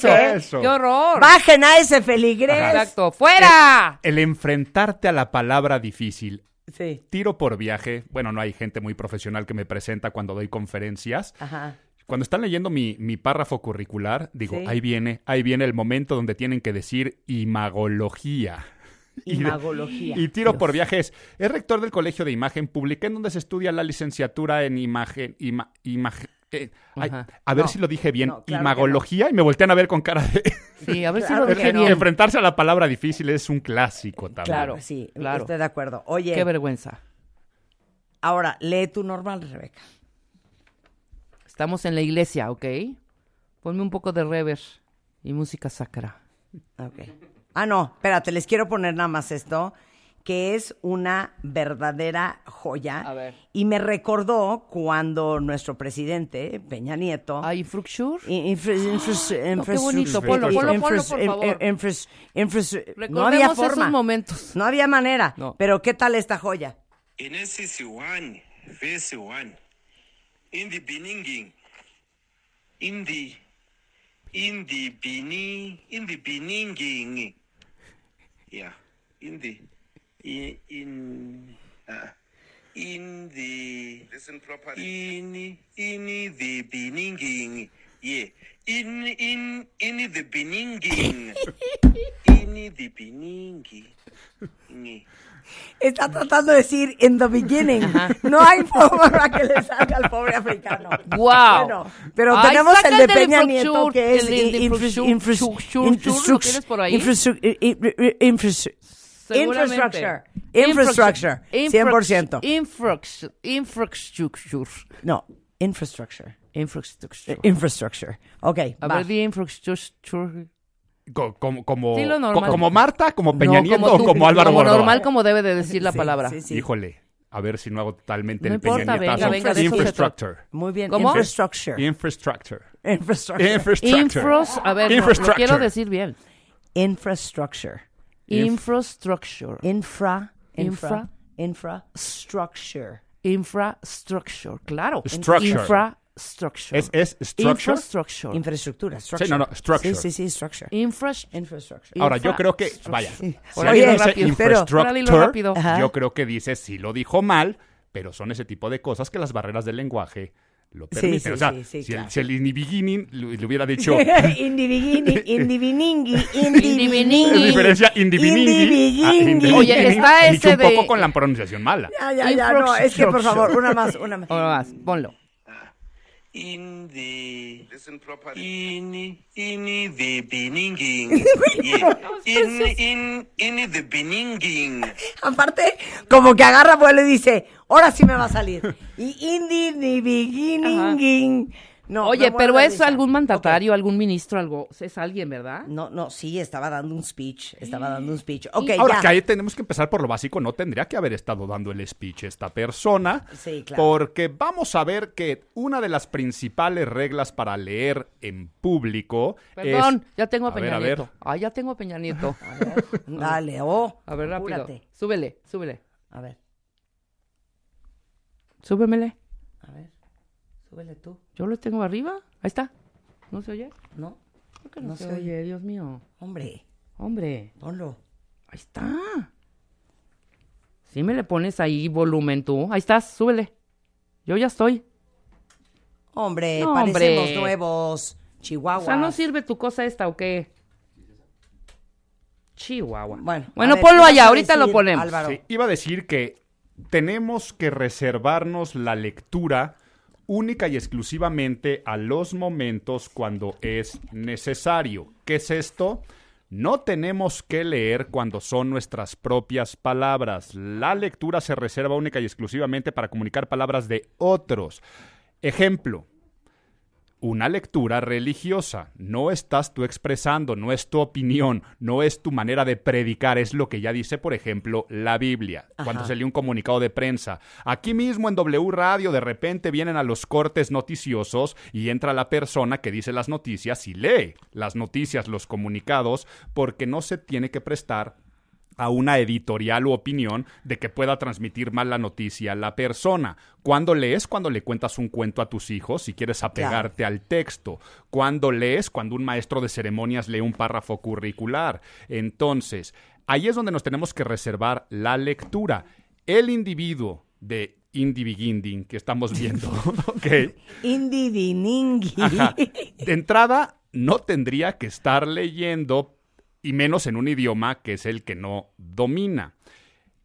eso? qué? ¡Qué horror! Bajen a ese feligrés. Exacto, ¡fuera! El enfrentarte a la palabra difícil, Sí. tiro por viaje. Bueno, no hay gente muy profesional que me presenta cuando doy conferencias. Ajá. Cuando están leyendo mi, mi párrafo curricular, digo, Sí. ahí viene, ahí viene el momento donde tienen que decir imagología. Y Imagología. Y tiro por viajes. Es rector del Colegio de Imagen Pública, en donde se estudia la licenciatura en imagen, ima- imag- eh, ay, a ver No, si lo dije bien. no, claro Imagología y me voltean a ver con cara de... Sí, a ver Claro si lo dije bien. Enfrentarse a la palabra difícil es un clásico también. Claro. Sí, claro. estoy de acuerdo. Oye, Qué vergüenza. ahora, lee tu normal, Rebeca. Estamos en la iglesia, ¿ok? Ponme un poco de rever y música sacra. Ok. Ah, no, espérate, les quiero poner nada más esto, que es una verdadera joya. A ver. Y me recordó cuando nuestro presidente, Peña Nieto, ¿Hay Fruxure? in- infra- infra- No, qué bonito. por favor. no había esos forma. momentos. No había manera. No. Pero ¿qué tal esta joya? Genesis 1, verse 1. In the beginning, in the, in the beginning, in the beginning, yeah, in the, in, in, uh, in the, listen properly. In, in the beginning, yeah, in, in, in the beginning, in the beginning. Está tratando de decir in the beginning. No hay forma para que le salga al pobre africano. ¡Guau! Bueno, pero Ay, tenemos el de Peña Nieto que es el de in- infra- infrastructure, infrastructure, infra- infra- Seguramente. Infrastructure. Infrastructure. 100%. Infrastructure. Infrastructure. No, infrastructure. Infrastructure. Infrastructure. Ok, A va. ver, di infrastructure. Co- Como, como, normal. co- como Marta, como Peña No, Nieto o tú, como Álvaro Como Gordoa. normal, como debe de decir la Sí, palabra. sí, sí. Híjole, a ver si no hago totalmente No el Peña importa, venga, Nietazo. venga, de eso se Infrastructure. Muy bien. ¿Cómo? Infrastructure. Infrastructure. Infrastructure. Infrastructure. Infros, a ver, no, lo Infrastructure. quiero decir bien. Infrastructure. Infrastructure. Infra. Infra. Infra. Infrastructure. Infrastructure, claro. Structure. Infrastructure. Es, es structure. Infrastructure. Infraestructura. Structure. Sí, no, no, structure. Sí, sí, sí, structure. Infras- Infrastructure. Ahora, yo creo que, vaya, si Oye, alguien dice rápido, pero- infrastructure, rápido. Yo creo que dice sí lo dijo mal, pero son ese tipo de cosas que las barreras del lenguaje lo Sí, permiten. sí, o sea, sí, sí, si, claro. el, si el in the beginning le, hubiera dicho Individuini, indiviningi, Indiviningi. es diferencia indiviningi a Indiviningi. Oye, está ese un poco con la pronunciación mala. Ya, ya, ya, no, es que por favor, una más, una más. Ahora más, ponlo. In the listen properly. in in the beginning. Yeah. in in in the beginning. Aparte, como que agarra vuelo y dice, ahora sí me va a salir. Y indi, ni beginning. No, Oye, pero es risa. algún mandatario, algún ministro, algo. Es alguien, ¿verdad? No, no, sí, estaba dando un speech, estaba dando un speech. Ok, Ahora ya. que ahí tenemos que empezar por lo básico, no tendría que haber estado dando el speech esta persona, Sí, claro. porque vamos a ver que una de las principales reglas para leer en público Perdón, es... ya tengo a A ver, Peña a ver. Nieto. Ah, ya tengo a Peña Nieto. Dale, oh. A ver, rápido. apúrate. Súbele, súbele. A ver, Súbemele. a ver. Súbele tú. Yo lo tengo arriba. Ahí está. ¿No se oye? No, ¿Por qué no, No se, se oye? oye. Dios mío. hombre, Hombre, ponlo. ahí está. Sí me le pones ahí volumen tú. Ahí estás, súbele. Yo ya estoy. Hombre, No, parecemos hombre. nuevos. Chihuahua. O sea, ¿no sirve tu cosa esta o qué? Chihuahua. Bueno, bueno ver, ponlo ¿qué allá, ahorita lo ponemos. Álvaro? Sí, iba a decir que tenemos que reservarnos la lectura única y exclusivamente a los momentos cuando es necesario. ¿Qué es esto? No tenemos que leer cuando son nuestras propias palabras. La lectura se reserva única y exclusivamente para comunicar palabras de otros. Ejemplo, una lectura religiosa. No estás tú expresando, no es tu opinión, no es tu manera de predicar, es lo que ya dice, por ejemplo, la Biblia. Cuando se lee un comunicado de prensa. Aquí mismo en W Radio de repente vienen a los cortes noticiosos y entra la persona que dice las noticias y lee las noticias, los comunicados, porque no se tiene que prestar a una editorial u opinión de que pueda transmitir mal la noticia a la persona. Cuando lees, cuando le cuentas un cuento a tus hijos, si quieres apegarte al texto. Cuando lees, cuando un maestro de ceremonias lee un párrafo curricular. Entonces, ahí es donde nos tenemos que reservar la lectura. El individuo de Indiviginding que estamos viendo, ¿ok? Indiviningi. De entrada, no tendría que estar leyendo, y menos en un idioma que es el que no domina.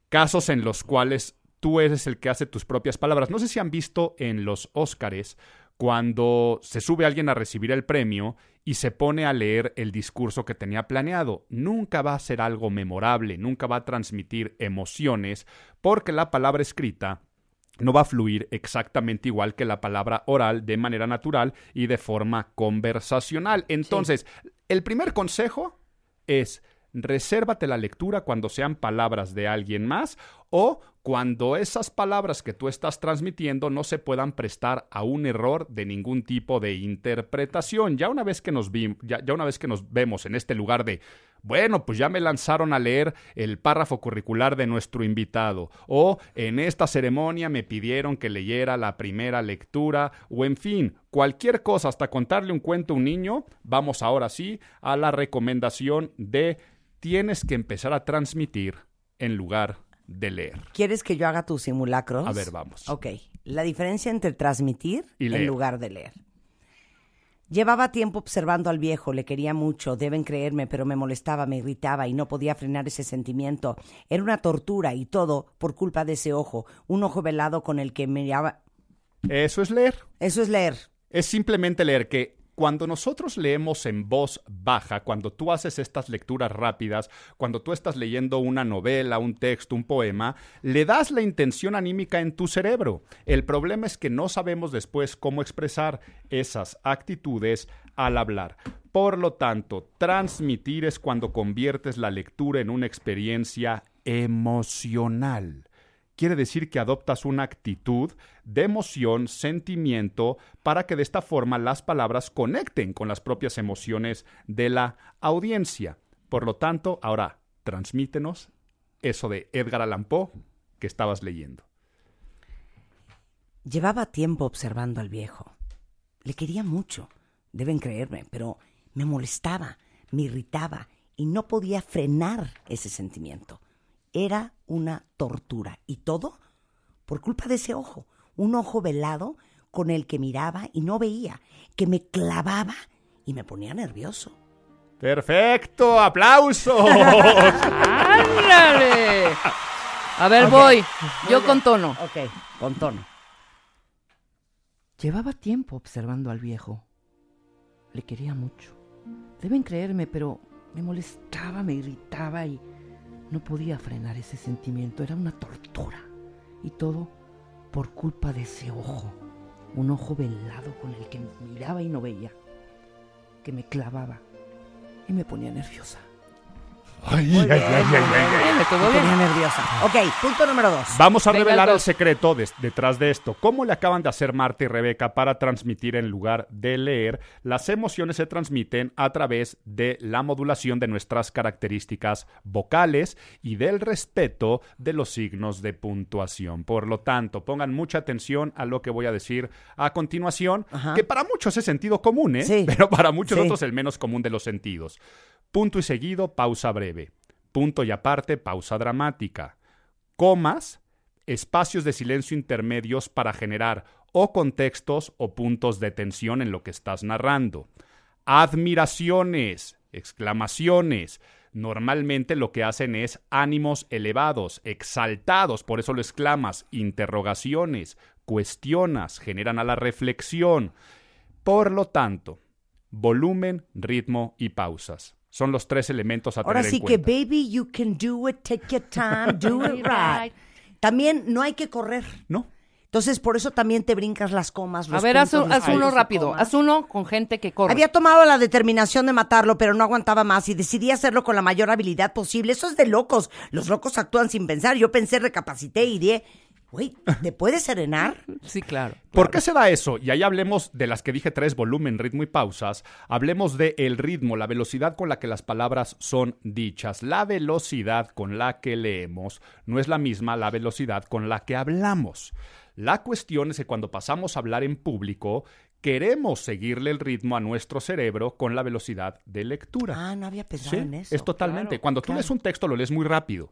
Casos en los cuales tú eres el que hace tus propias palabras. No sé si han visto en los Óscares cuando se sube alguien a recibir el premio y se pone a leer el discurso que tenía planeado. Nunca va a ser algo memorable, nunca va a transmitir emociones, porque la palabra escrita no va a fluir exactamente igual que la palabra oral de manera natural y de forma conversacional. Entonces, el primer consejo es resérvate la lectura cuando sean palabras de alguien más o cuando esas palabras que tú estás transmitiendo no se puedan prestar a un error de ningún tipo de interpretación. Ya una vez que nos vi, ya, ya una vez que nos vemos en este lugar de bueno, pues ya me lanzaron a leer el párrafo curricular de nuestro invitado, o en esta ceremonia me pidieron que leyera la primera lectura, o en fin, cualquier cosa, hasta contarle un cuento a un niño, vamos ahora sí a la recomendación de tienes que empezar a transmitir en lugar de leer. ¿Quieres que yo haga tus simulacros? A ver, vamos. Ok. La diferencia entre transmitir Y en lugar de leer. Llevaba tiempo observando al viejo, le quería mucho, deben creerme, pero me molestaba, me irritaba y no podía frenar ese sentimiento. Era una tortura y todo por culpa de ese ojo, un ojo velado con el que miraba. Eso es leer. Eso es leer. Es simplemente leer que cuando nosotros leemos en voz baja, cuando tú haces estas lecturas rápidas, cuando tú estás leyendo una novela, un texto, un poema, le das la intención anímica en tu cerebro. El problema es que no sabemos después cómo expresar esas actitudes al hablar. Por lo tanto, transmitir es cuando conviertes la lectura en una experiencia emocional quiere decir que adoptas una actitud de emoción, sentimiento, para que de esta forma las palabras conecten con las propias emociones de la audiencia. Por lo tanto, ahora transmítenos eso de Edgar Allan Poe que estabas leyendo. Llevaba tiempo observando al viejo. Le quería mucho, deben creerme, pero me molestaba, me irritaba y no podía frenar ese sentimiento. Era una tortura y todo por culpa de ese ojo, un ojo velado con el que miraba y no veía, que me clavaba y me ponía nervioso. ¡Perfecto! ¡Aplausos! ¡Ándale! A ver, voy. Yo con tono. Ok, con tono. Llevaba tiempo observando al viejo. Le quería mucho. Deben creerme, pero me molestaba, me irritaba y no podía frenar ese sentimiento. Era una tortura. Y todo por culpa de ese ojo. Un ojo velado con el que miraba y no veía. Que me clavaba y me ponía nerviosa. Ay, ay, ay, ay, ay, ay. Me quedó Me bien. ponía nerviosa. Ok, punto número dos. Vamos a Venga, revelar el el dos. secreto des- detrás de esto. ¿Cómo le acaban de hacer Marta y Rebeca para transmitir en lugar de leer? Las emociones se transmiten a través de la modulación de nuestras características vocales y del respeto de los signos de puntuación. Por lo tanto, pongan mucha atención a lo que voy a decir a continuación, Ajá. que para muchos es sentido común, ¿eh? Sí. pero para muchos Sí. otros el menos común de los sentidos. Punto y seguido, pausa breve. Punto y aparte, pausa dramática comas, espacios de silencio intermedios para generar o contextos o puntos de tensión en lo que estás narrando. Admiraciones, exclamaciones. Normalmente lo que hacen es ánimos elevados, exaltados, por eso lo exclamas, interrogaciones, cuestionas, generan a la reflexión. Por lo tanto, volumen, ritmo y pausas. Son los tres elementos a Ahora tener sí en que, cuenta. baby, you can do it, take your time, do it right. También no hay que correr. ¿No? Entonces, por eso también te brincas las comas. A los ver, haz, puntos, un- los haz uno y rápido. comas. Haz uno con gente que corre. Había tomado la determinación de matarlo, pero no aguantaba más y decidí hacerlo con la mayor habilidad posible. Eso es de locos. Los locos actúan sin pensar. Yo pensé, recapacité y di, güey, ¿te puedes serenar? Sí, claro. ¿Por qué se da eso? Y ahí hablemos de las que dije tres, volumen, ritmo y pausas. Hablemos de el ritmo, la velocidad con la que las palabras son dichas. La velocidad con la que leemos no es la misma la velocidad con la que hablamos. La cuestión es que cuando pasamos a hablar en público, queremos seguirle el ritmo a nuestro cerebro con la velocidad de lectura. Ah, no había pensado Sí, en eso. es totalmente. Claro, Cuando tú claro. lees un texto lo lees muy rápido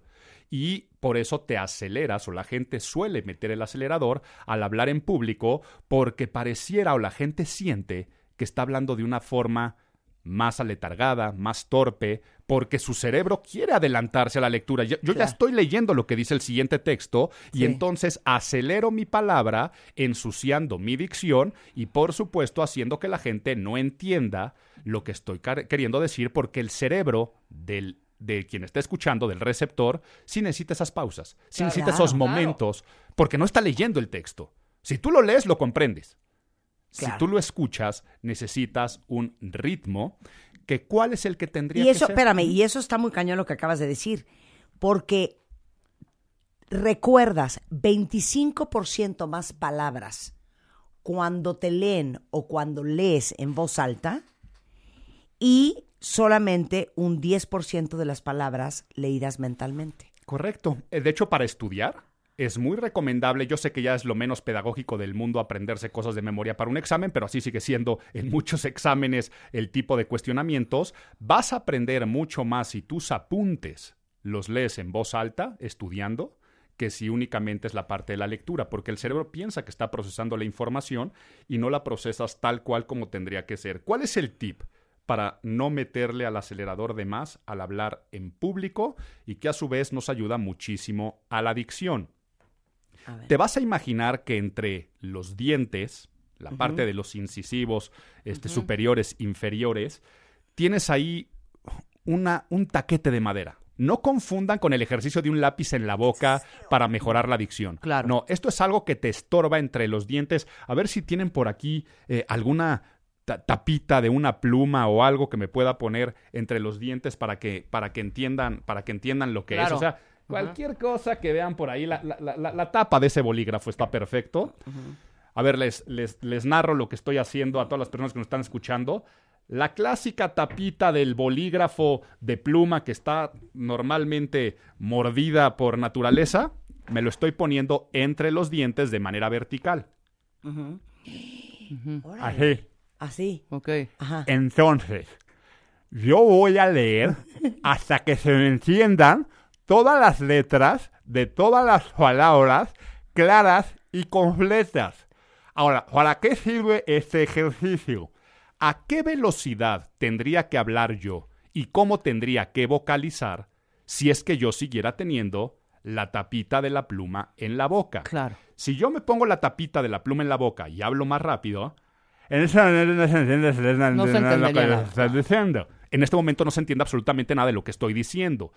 y por eso te aceleras o la gente suele meter el acelerador al hablar en público porque pareciera o la gente siente que está hablando de una forma más aletargada, más torpe, porque su cerebro quiere adelantarse a la lectura. Yo, yo ya estoy leyendo lo que dice el siguiente texto y entonces acelero mi palabra, ensuciando mi dicción y por supuesto haciendo que la gente no entienda lo que estoy queriendo decir porque el cerebro del de quien está escuchando, del receptor, sí necesita esas pausas, Claro. necesita esos claro. momentos, porque no está leyendo el texto. Si tú lo lees, lo comprendes. Si tú lo escuchas, necesitas un ritmo que cuál es el que tendría Y que eso, ser. espérame, y eso está muy cañón lo que acabas de decir, porque recuerdas 25% más palabras cuando te leen o cuando lees en voz alta y solamente un 10% de las palabras leídas mentalmente. Correcto. Eh, De hecho, para estudiar es muy recomendable. Yo sé que ya es lo menos pedagógico del mundo aprenderse cosas de memoria para un examen, pero así sigue siendo en muchos exámenes el tipo de cuestionamientos. Vas a aprender mucho más si tus apuntes los lees en voz alta, estudiando, que si únicamente es la parte de la lectura, porque el cerebro piensa que está procesando la información y no la procesas tal cual como tendría que ser. ¿Cuál es el tip? Para no meterle al acelerador de más al hablar en público y que a su vez nos ayuda muchísimo a la dicción. A. Te vas a imaginar que entre los dientes, la parte de los incisivos este, superiores, inferiores, tienes ahí una, un taquete de madera. No confundan con el ejercicio de un lápiz en la boca para mejorar la dicción. Claro. No, esto es algo que te estorba entre los dientes. A ver si tienen por aquí eh, alguna tapita de una pluma o algo que me pueda poner entre los dientes para que, para que entiendan, para que entiendan lo que es. O sea, cualquier cosa que vean por ahí, la, la- la- la- la tapa de ese bolígrafo está perfecto. A ver, les, les, les narro lo que estoy haciendo a todas las personas que nos están escuchando. La clásica tapita del bolígrafo de pluma que está normalmente mordida por naturaleza, me lo estoy poniendo entre los dientes de manera vertical. Así. Así. Ok. Ajá. Entonces, yo voy a leer hasta que se me entiendan todas las letras de todas las palabras claras y completas. Ahora, ¿para qué sirve este ejercicio? ¿A qué velocidad tendría que hablar yo y cómo tendría que vocalizar si es que yo siguiera teniendo la tapita de la pluma en la boca? Claro. Si yo me pongo la tapita de la pluma en la boca y hablo más rápido, en ese momento no se entiende No se lo que entendería nada. estás diciendo. En este momento no se entiende absolutamente nada de lo que estoy diciendo.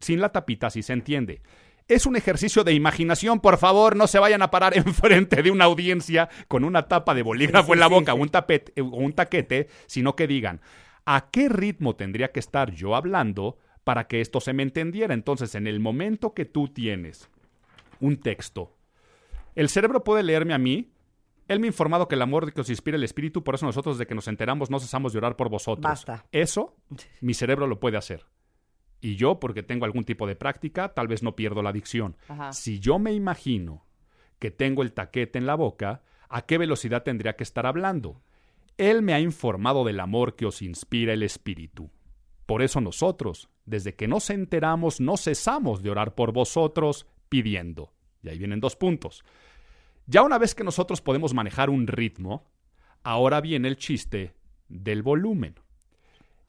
Sin la tapita sí se entiende. Es un ejercicio de imaginación, por favor, no se vayan a parar enfrente de una audiencia con una tapa de bolígrafo Sí, en la sí, boca sí. o un tapete o un taquete, sino que digan, ¿a qué ritmo tendría que estar yo hablando para que esto se me entendiera? Entonces, en el momento que tú tienes un texto el cerebro puede leerme a mí. Él me ha informado que el amor que os inspira el espíritu, por eso nosotros de que nos enteramos no cesamos de orar por vosotros. Basta. Eso, mi cerebro lo puede hacer. Y yo, porque tengo algún tipo de práctica, tal vez no pierdo la dicción. Ajá. Si yo me imagino que tengo el taquete en la boca, ¿a qué velocidad tendría que estar hablando? Él me ha informado del amor que os inspira el espíritu. Por eso nosotros, desde que nos enteramos, no cesamos de orar por vosotros pidiendo. Y ahí vienen dos puntos. Ya una vez que nosotros podemos manejar un ritmo, ahora viene el chiste del volumen.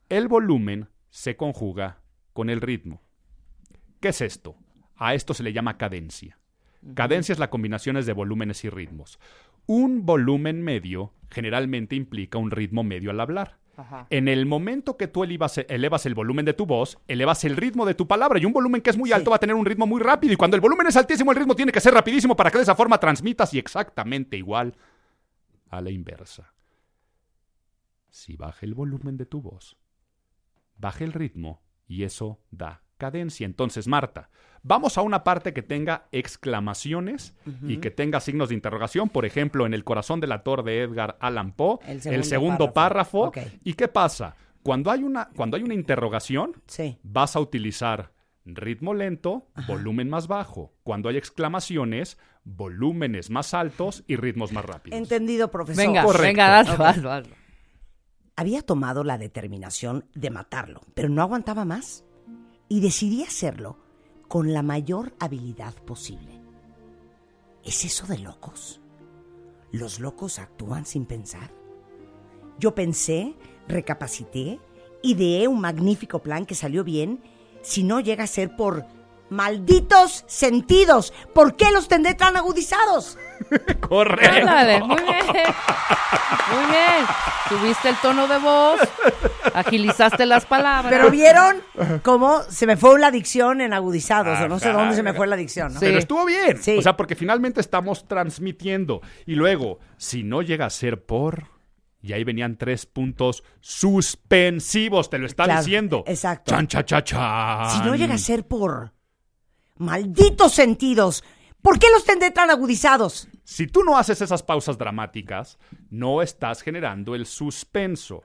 El volumen se conjuga con el ritmo. ¿Qué es esto? A esto se le llama cadencia. Cadencia es la combinación de volúmenes y ritmos. Un volumen medio generalmente implica un ritmo medio al hablar. Ajá. En el momento que tú elevas, elevas el volumen de tu voz, elevas el ritmo de tu palabra. Y un volumen que es muy alto va a tener un ritmo muy rápido. Y cuando el volumen es altísimo, el ritmo tiene que ser rapidísimo para que de esa forma transmitas y exactamente igual a la inversa. Si baja el volumen de tu voz, baja el ritmo y eso da cadencia. Entonces, Marta, vamos a una parte que tenga exclamaciones y que tenga signos de interrogación. Por ejemplo, en El corazón del actor de Edgar Allan Poe, El el segundo párrafo. ¿Y qué pasa? Cuando hay una, cuando hay una interrogación, Sí. vas a utilizar ritmo lento, volumen más bajo. Cuando hay exclamaciones, volúmenes más altos y ritmos más rápidos. Entendido, profesor. Venga, Correcto. venga, hazlo, Ok. hazlo, hazlo. Había tomado la determinación de matarlo, pero no aguantaba más. Y decidí hacerlo con la mayor habilidad posible. ¿Es eso de locos? ¿Los locos actúan sin pensar? yo pensé, recapacité, ideé un magnífico plan que salió bien, si no llega a ser por malditos sentidos. ¿Por qué los tendré tan agudizados? Correcto. Ándale, muy bien. Muy bien. Subiste el tono de voz, agilizaste las palabras. Pero vieron cómo se me fue la dicción en agudizados, o no sé dónde se me fue la dicción, ¿no? Sí. Pero estuvo bien. Sí. O sea, porque finalmente estamos transmitiendo. Y luego, si no llega a ser por. Y ahí venían tres puntos suspensivos, te lo está Claro, diciendo. exacto. Chan, cha, cha, chan. Si no llega a ser por malditos sentidos, ¿por qué los tendré tan agudizados? Si tú no haces esas pausas dramáticas, no estás generando el suspenso.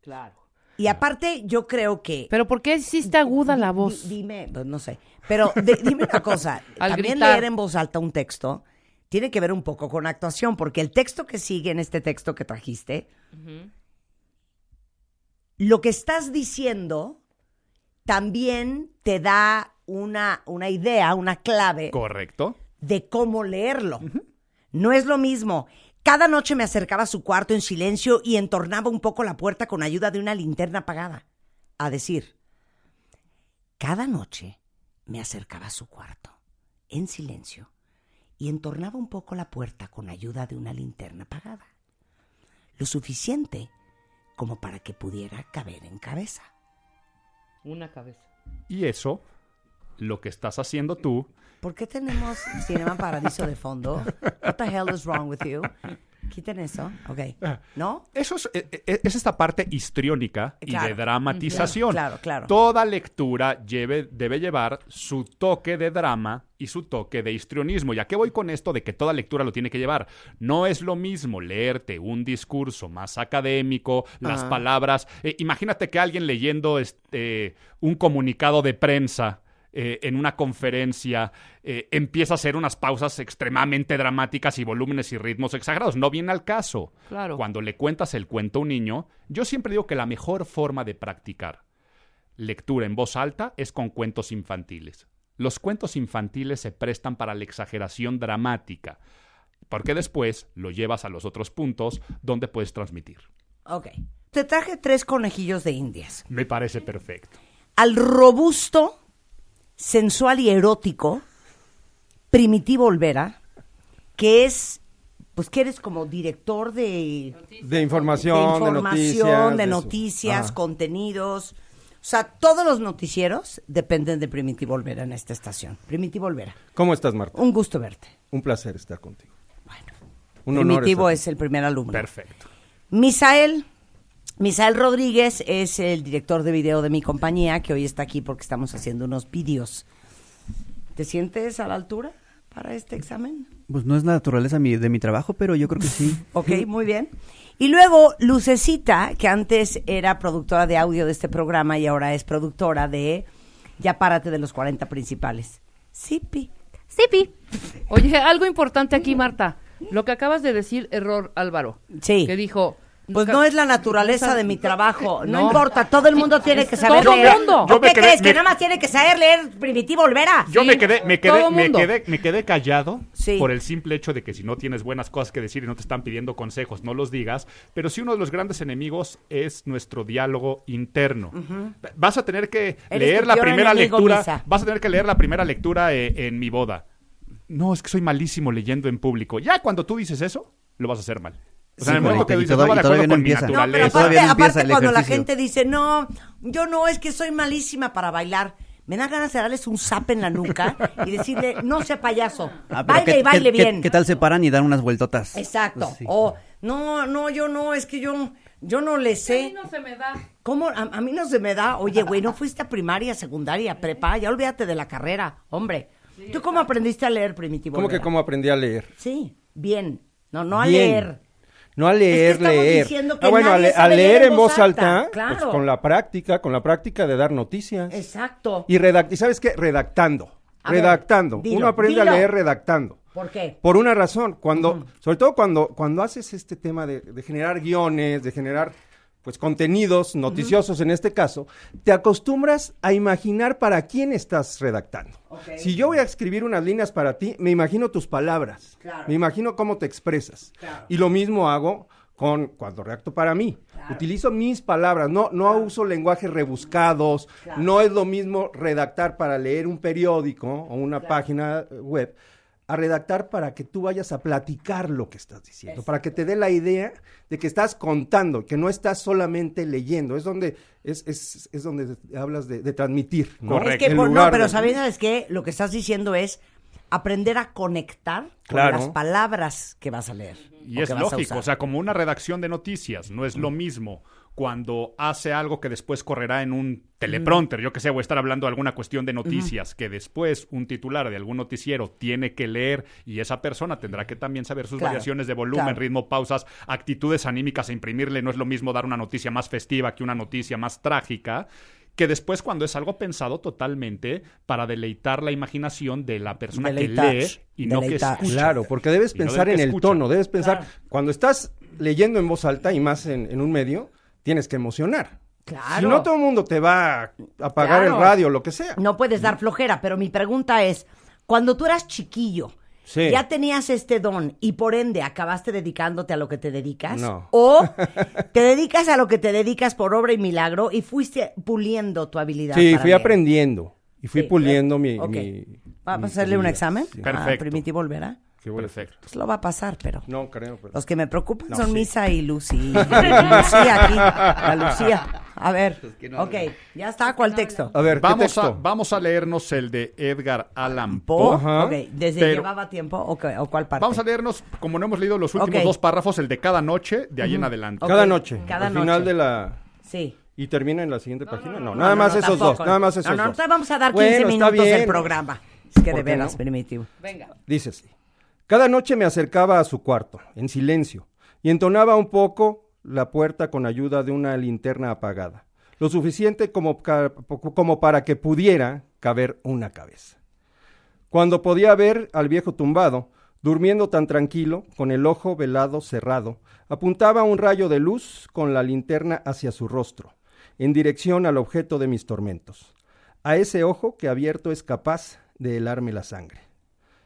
Claro. Y aparte, yo creo que Pero ¿por qué hiciste aguda la voz? Di- Dime, pues, no sé. Pero di- dime una cosa. Al también gritar. leer en voz alta un texto tiene que ver un poco con actuación, porque el texto que sigue en este texto que trajiste, lo que estás diciendo también te da una, una idea, una clave ¿Correcto? de cómo leerlo. No es lo mismo. Cada noche me acercaba a su cuarto en silencio y entornaba un poco la puerta con ayuda de una linterna apagada. A decir, cada noche me acercaba a su cuarto en silencio y entornaba un poco la puerta con ayuda de una linterna apagada. Lo suficiente como para que pudiera caber en cabeza. Una cabeza. Y eso, lo que estás haciendo tú, ¿Por qué tenemos Cinema Paradiso de fondo? What the hell is wrong with you? Quiten eso. Ok. ¿No? Eso es, eh, eh, es esta parte histriónica y Claro. de dramatización. Claro, claro. Toda lectura lleve- debe llevar su toque de drama y su toque de histrionismo. ¿Y a qué voy con esto de que toda lectura lo tiene que llevar? No es lo mismo leerte un discurso más académico, las palabras. eh, imagínate que alguien leyendo este, un comunicado de prensa. Eh, en una conferencia eh, empieza a hacer unas pausas extremadamente dramáticas y volúmenes y ritmos exagerados. No viene al caso. Claro. Cuando le cuentas el cuento a un niño, yo siempre digo que la mejor forma de practicar lectura en voz alta es con cuentos infantiles. Los cuentos infantiles se prestan para la exageración dramática, porque después lo llevas a los otros puntos donde puedes transmitir. Ok. Te traje tres conejillos de indias. Me parece perfecto. Al robusto, sensual y erótico, Primitivo Olvera, que es, pues que eres como director de, De información, de de, información, noticias. de noticias, Ajá. contenidos. O sea, todos los noticieros dependen de Primitivo Olvera en esta estación. Primitivo Olvera, ¿Cómo estás, Marta? un gusto verte. Un placer estar contigo. Bueno, Un honor Primitivo estar es el primer alumno. Perfecto. Misael, Misael Rodríguez es el director de video de mi compañía, que hoy está aquí porque estamos haciendo unos vídeos. ¿Te sientes a la altura para este examen? Pues no es la naturaleza mi- de mi trabajo, pero yo creo que sí. Ok, muy bien. Y luego Lucecita, que antes era productora de audio de este programa y ahora es productora de Ya párate de los 40 principales. Sipi. Sipi. Oye, algo importante aquí, Marta. Lo que acabas de decir, error, Álvaro. Sí. Que dijo. Pues no es la naturaleza de mi trabajo. No, No. importa, todo el mundo tiene que saber Todo leer. mundo. ¿O Yo me qué quedé- crees? Que me- nada más tiene que saber leer Primitivo Olvera. Yo Sí, me quedé, me quedé, me quedé, me quedé callado Sí. por el simple hecho de que si no tienes buenas cosas que decir y no te están pidiendo consejos, no los digas. Pero sí uno de los grandes enemigos es nuestro diálogo interno. Vas a tener que Eres leer la primera enemigo, lectura. Misa. Vas a tener que leer la primera lectura eh, en mi boda. No, es que soy malísimo leyendo en público. Ya cuando tú dices eso, lo vas a hacer mal. O sea, Sí, en el momento pero que y dices, toda- no de acuerdo con empieza. Naturaleza. aparte, no empieza aparte el cuando la gente dice, no, yo no, es que soy malísima para bailar. Me da ganas de darles un zap en la nuca y decirle, no sea payaso, Ah, baile ¿qué- y baile qué- bien. ¿Qué tal se paran y dan unas vueltotas? Exacto. Pues sí. O, no, no, yo no, es que yo, yo no le A mí sé. no se me da. ¿Cómo? A, a mí no se me da. Oye, güey, ¿no fuiste a primaria, secundaria, prepa? Ya olvídate de la carrera, hombre. ¿Tú cómo aprendiste a leer, Primitivo? ¿Cómo que cómo aprendí a leer? Sí, bien. No, no a Bien. leer. No a leer, Es que estamos leer. que ah, bueno, a, le- leer en voz alta, Claro. pues con la práctica, con la práctica de dar noticias. Exacto. Y, redact y ¿sabes qué? Redactando. A ver, redactando. dilo, Uno aprende dilo. a leer redactando. ¿Por qué? Por una razón, cuando, sobre todo cuando, cuando haces este tema de, de generar guiones, de generar pues contenidos noticiosos en este caso, te acostumbras a imaginar para quién estás redactando. Si yo voy a escribir unas líneas para ti, me imagino tus palabras, Claro. me imagino cómo te expresas. Claro. Y lo mismo hago con cuando redacto para mí. Utilizo mis palabras, no, no uso lenguajes rebuscados, no es lo mismo redactar para leer un periódico o una página web a redactar para que tú vayas a platicar lo que estás diciendo, para que te dé la idea de que estás contando, que no estás solamente leyendo, es donde es, es, es donde hablas de, de transmitir, ¿no? Correcto. Es que, por- no, lugar pero de- ¿sabes, ¿sabes qué? Lo que estás diciendo es aprender a conectar Claro. con las palabras que vas a leer. Y o es que vas a lógico, usar. o sea, como una redacción de noticias, no es lo mismo cuando hace algo que después correrá en un teleprompter, yo que sé, voy a estar hablando de alguna cuestión de noticias, que después un titular de algún noticiero tiene que leer y esa persona tendrá que también saber sus Claro, variaciones de volumen, claro. ritmo, pausas, actitudes anímicas e imprimirle. No es lo mismo dar una noticia más festiva que una noticia más trágica que después cuando es algo pensado totalmente para deleitar la imaginación de la persona Deleitar, que lee y no que escucha. Claro, porque debes no pensar en el escucha. tono, debes pensar, Claro. cuando estás leyendo en voz alta y más en, en un medio, tienes que emocionar. Claro. Si no, todo el mundo te va a apagar Claro. el radio, lo que sea. No puedes dar flojera, pero mi pregunta es, cuando tú eras chiquillo, Sí. ¿ya tenías este don y por ende acabaste dedicándote a lo que te dedicas? No. ¿O te dedicas a lo que te dedicas por obra y milagro y fuiste puliendo tu habilidad? Sí, para fui leer? aprendiendo y fui Sí. puliendo mi, Ok. mi- ¿Vamos mi a hacerle un examen? sí. Perfecto. ¿A Primitivo Olvera? Qué. Perfecto. Pues lo va a pasar, pero... No creo, pero... Los que me preocupan No, son sí. Misa y Lucy. Lucía aquí. La Lucía. A ver. que no ok, ya está. ¿Cuál texto? A ver, ¿qué Vamos a, vamos a leernos el de Edgar Allan Po. Poe. Ajá. Ok, ¿desde Pero- llevaba tiempo o, qué- o cuál parte? Vamos a leernos, como no hemos leído los últimos dos párrafos, el de cada noche, de ahí en adelante. Cada noche, cada al final noche. de la... Sí. ¿Y termina en la siguiente página? No, No, nada no, más no, esos tampoco. dos, nada más esos No, no, dos. no, vamos a dar 15 Bueno, está minutos del programa. Es que de ¿Por qué veras, no? primitivo. Venga. Dice así. Cada noche me acercaba a su cuarto, en silencio, y entonaba un poco la puerta con ayuda de una linterna apagada, lo suficiente como, para que pudiera caber una cabeza. Cuando podía ver al viejo tumbado, durmiendo tan tranquilo, con el ojo velado cerrado, apuntaba un rayo de luz con la linterna hacia su rostro, en dirección al objeto de mis tormentos, a ese ojo que abierto es capaz de helarme la sangre.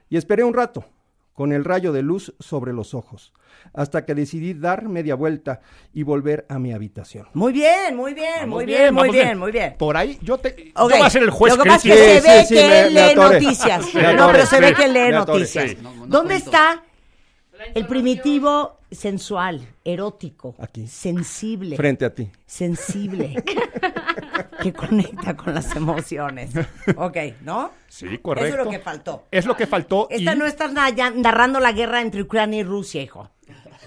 Y esperé un rato, con el rayo de luz sobre los ojos, hasta que decidí dar media vuelta y volver a mi habitación. Muy bien, muy bien, Vamos muy bien, muy vamos bien, muy bien. Por ahí, yo te. Ok, Yo voy a ser el juez Lo que pasa es que se ve sí, sí, que él lee noticias. No, pero se ve que lee noticias. sí. No, no ¿Dónde cuento. está el primitivo sensual, erótico, Aquí. sensible, Frente a ti. sensible, que conecta con las emociones? Ok, ¿no? Sí, correcto. Eso es lo que faltó. Es lo que faltó. Esta y- no ya narrando la guerra entre Ucrania y Rusia, hijo.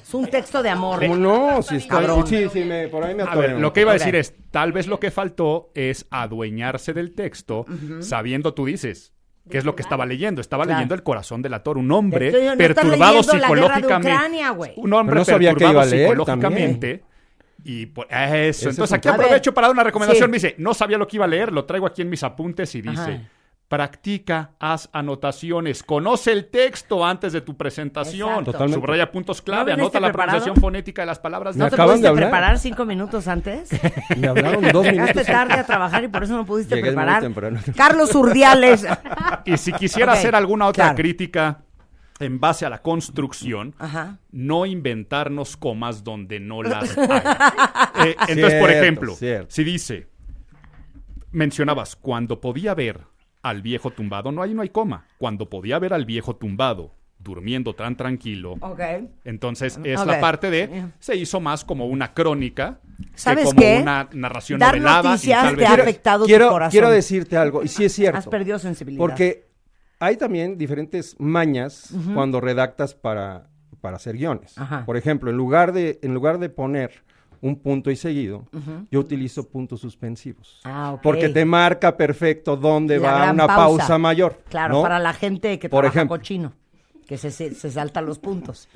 Es un texto de amor. ¿Cómo no? Sí, está, Cabrón. sí, sí, me, por ahí me A ver, lo que iba a decir es, tal vez lo que faltó es adueñarse del texto, sabiendo tú dices. ¿Qué es lo que estaba leyendo? Estaba Claro. leyendo el corazón del actor, un hombre no perturbado leyendo la guerra de psicológicamente. Ucrania, un hombre no sabía que perturbado iba a leer psicológicamente. Y por eso. Ese Entonces aquí aprovecho para dar una recomendación. sí. Me dice, no sabía lo que iba a leer, lo traigo aquí en mis apuntes y dice, Ajá. Practica, haz anotaciones, conoce el texto antes de tu presentación, subraya puntos clave, ¿No anota la preparado? pronunciación fonética de las palabras. Me ¿No te acaban pudiste de preparar cinco minutos antes? Me hablaron dos Llegaste minutos. tarde a trabajar y por eso no pudiste Llegué preparar. Carlos Urdiales. Y si quisiera hacer alguna otra claro. crítica en base a la construcción, Ajá. no inventarnos comas donde no las hay. Eh, entonces, por ejemplo, cierto. si dice, mencionabas, cuando podía ver al viejo tumbado, no ahí no hay coma. Cuando podía ver al viejo tumbado durmiendo tan tranquilo, Ok. entonces es la parte de se hizo más como una crónica ¿Sabes que como qué? una narración Dar novelada y noticias tal te vez ha afectado tu quiero, corazón. quiero decirte algo, y sí es cierto. Has perdido sensibilidad. Porque hay también diferentes mañas cuando redactas para, para hacer guiones. Ajá. Por ejemplo, en lugar de, en lugar de poner un punto y seguido, yo utilizo puntos suspensivos. Ah, ok. Porque te marca perfecto dónde La va una pausa. pausa, mayor. Claro, ¿no? para la gente que Por trabaja ejemplo. cochino, que se, se, se salta los puntos.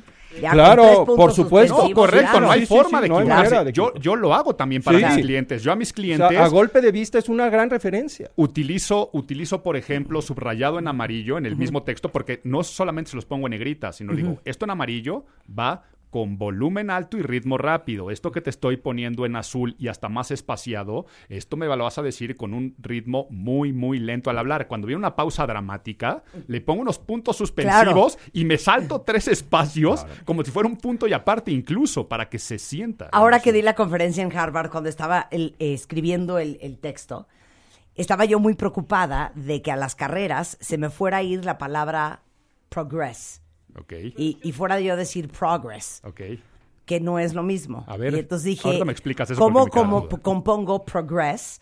Ya, Claro, por supuesto. No, correcto, claro. no hay Sí, sí, forma sí, de no hay equivocarse. manera de yo, yo lo hago también para Sí. mis clientes. Yo a mis O sea, clientes a golpe de vista es una gran referencia. utilizo, utilizo, por ejemplo, subrayado en amarillo en el mismo texto, porque no solamente se los pongo en negrita, sino digo, esto en amarillo va con volumen alto y ritmo rápido. Esto que te estoy poniendo en azul y hasta más espaciado, esto me lo vas a decir con un ritmo muy, muy lento al hablar. Cuando viene una pausa dramática, le pongo unos puntos suspensivos y me salto tres espacios como si fuera un punto y aparte incluso para que se sienta. Ahora que di la conferencia en Harvard, cuando estaba el- eh, escribiendo el, el texto, estaba yo muy preocupada de que a las carreras se me fuera a ir la palabra progress Y, y fuera yo a decir progress, ok. que no es lo mismo. A ver, y entonces dije, ahorita me explicas eso ¿cómo, compongo progress?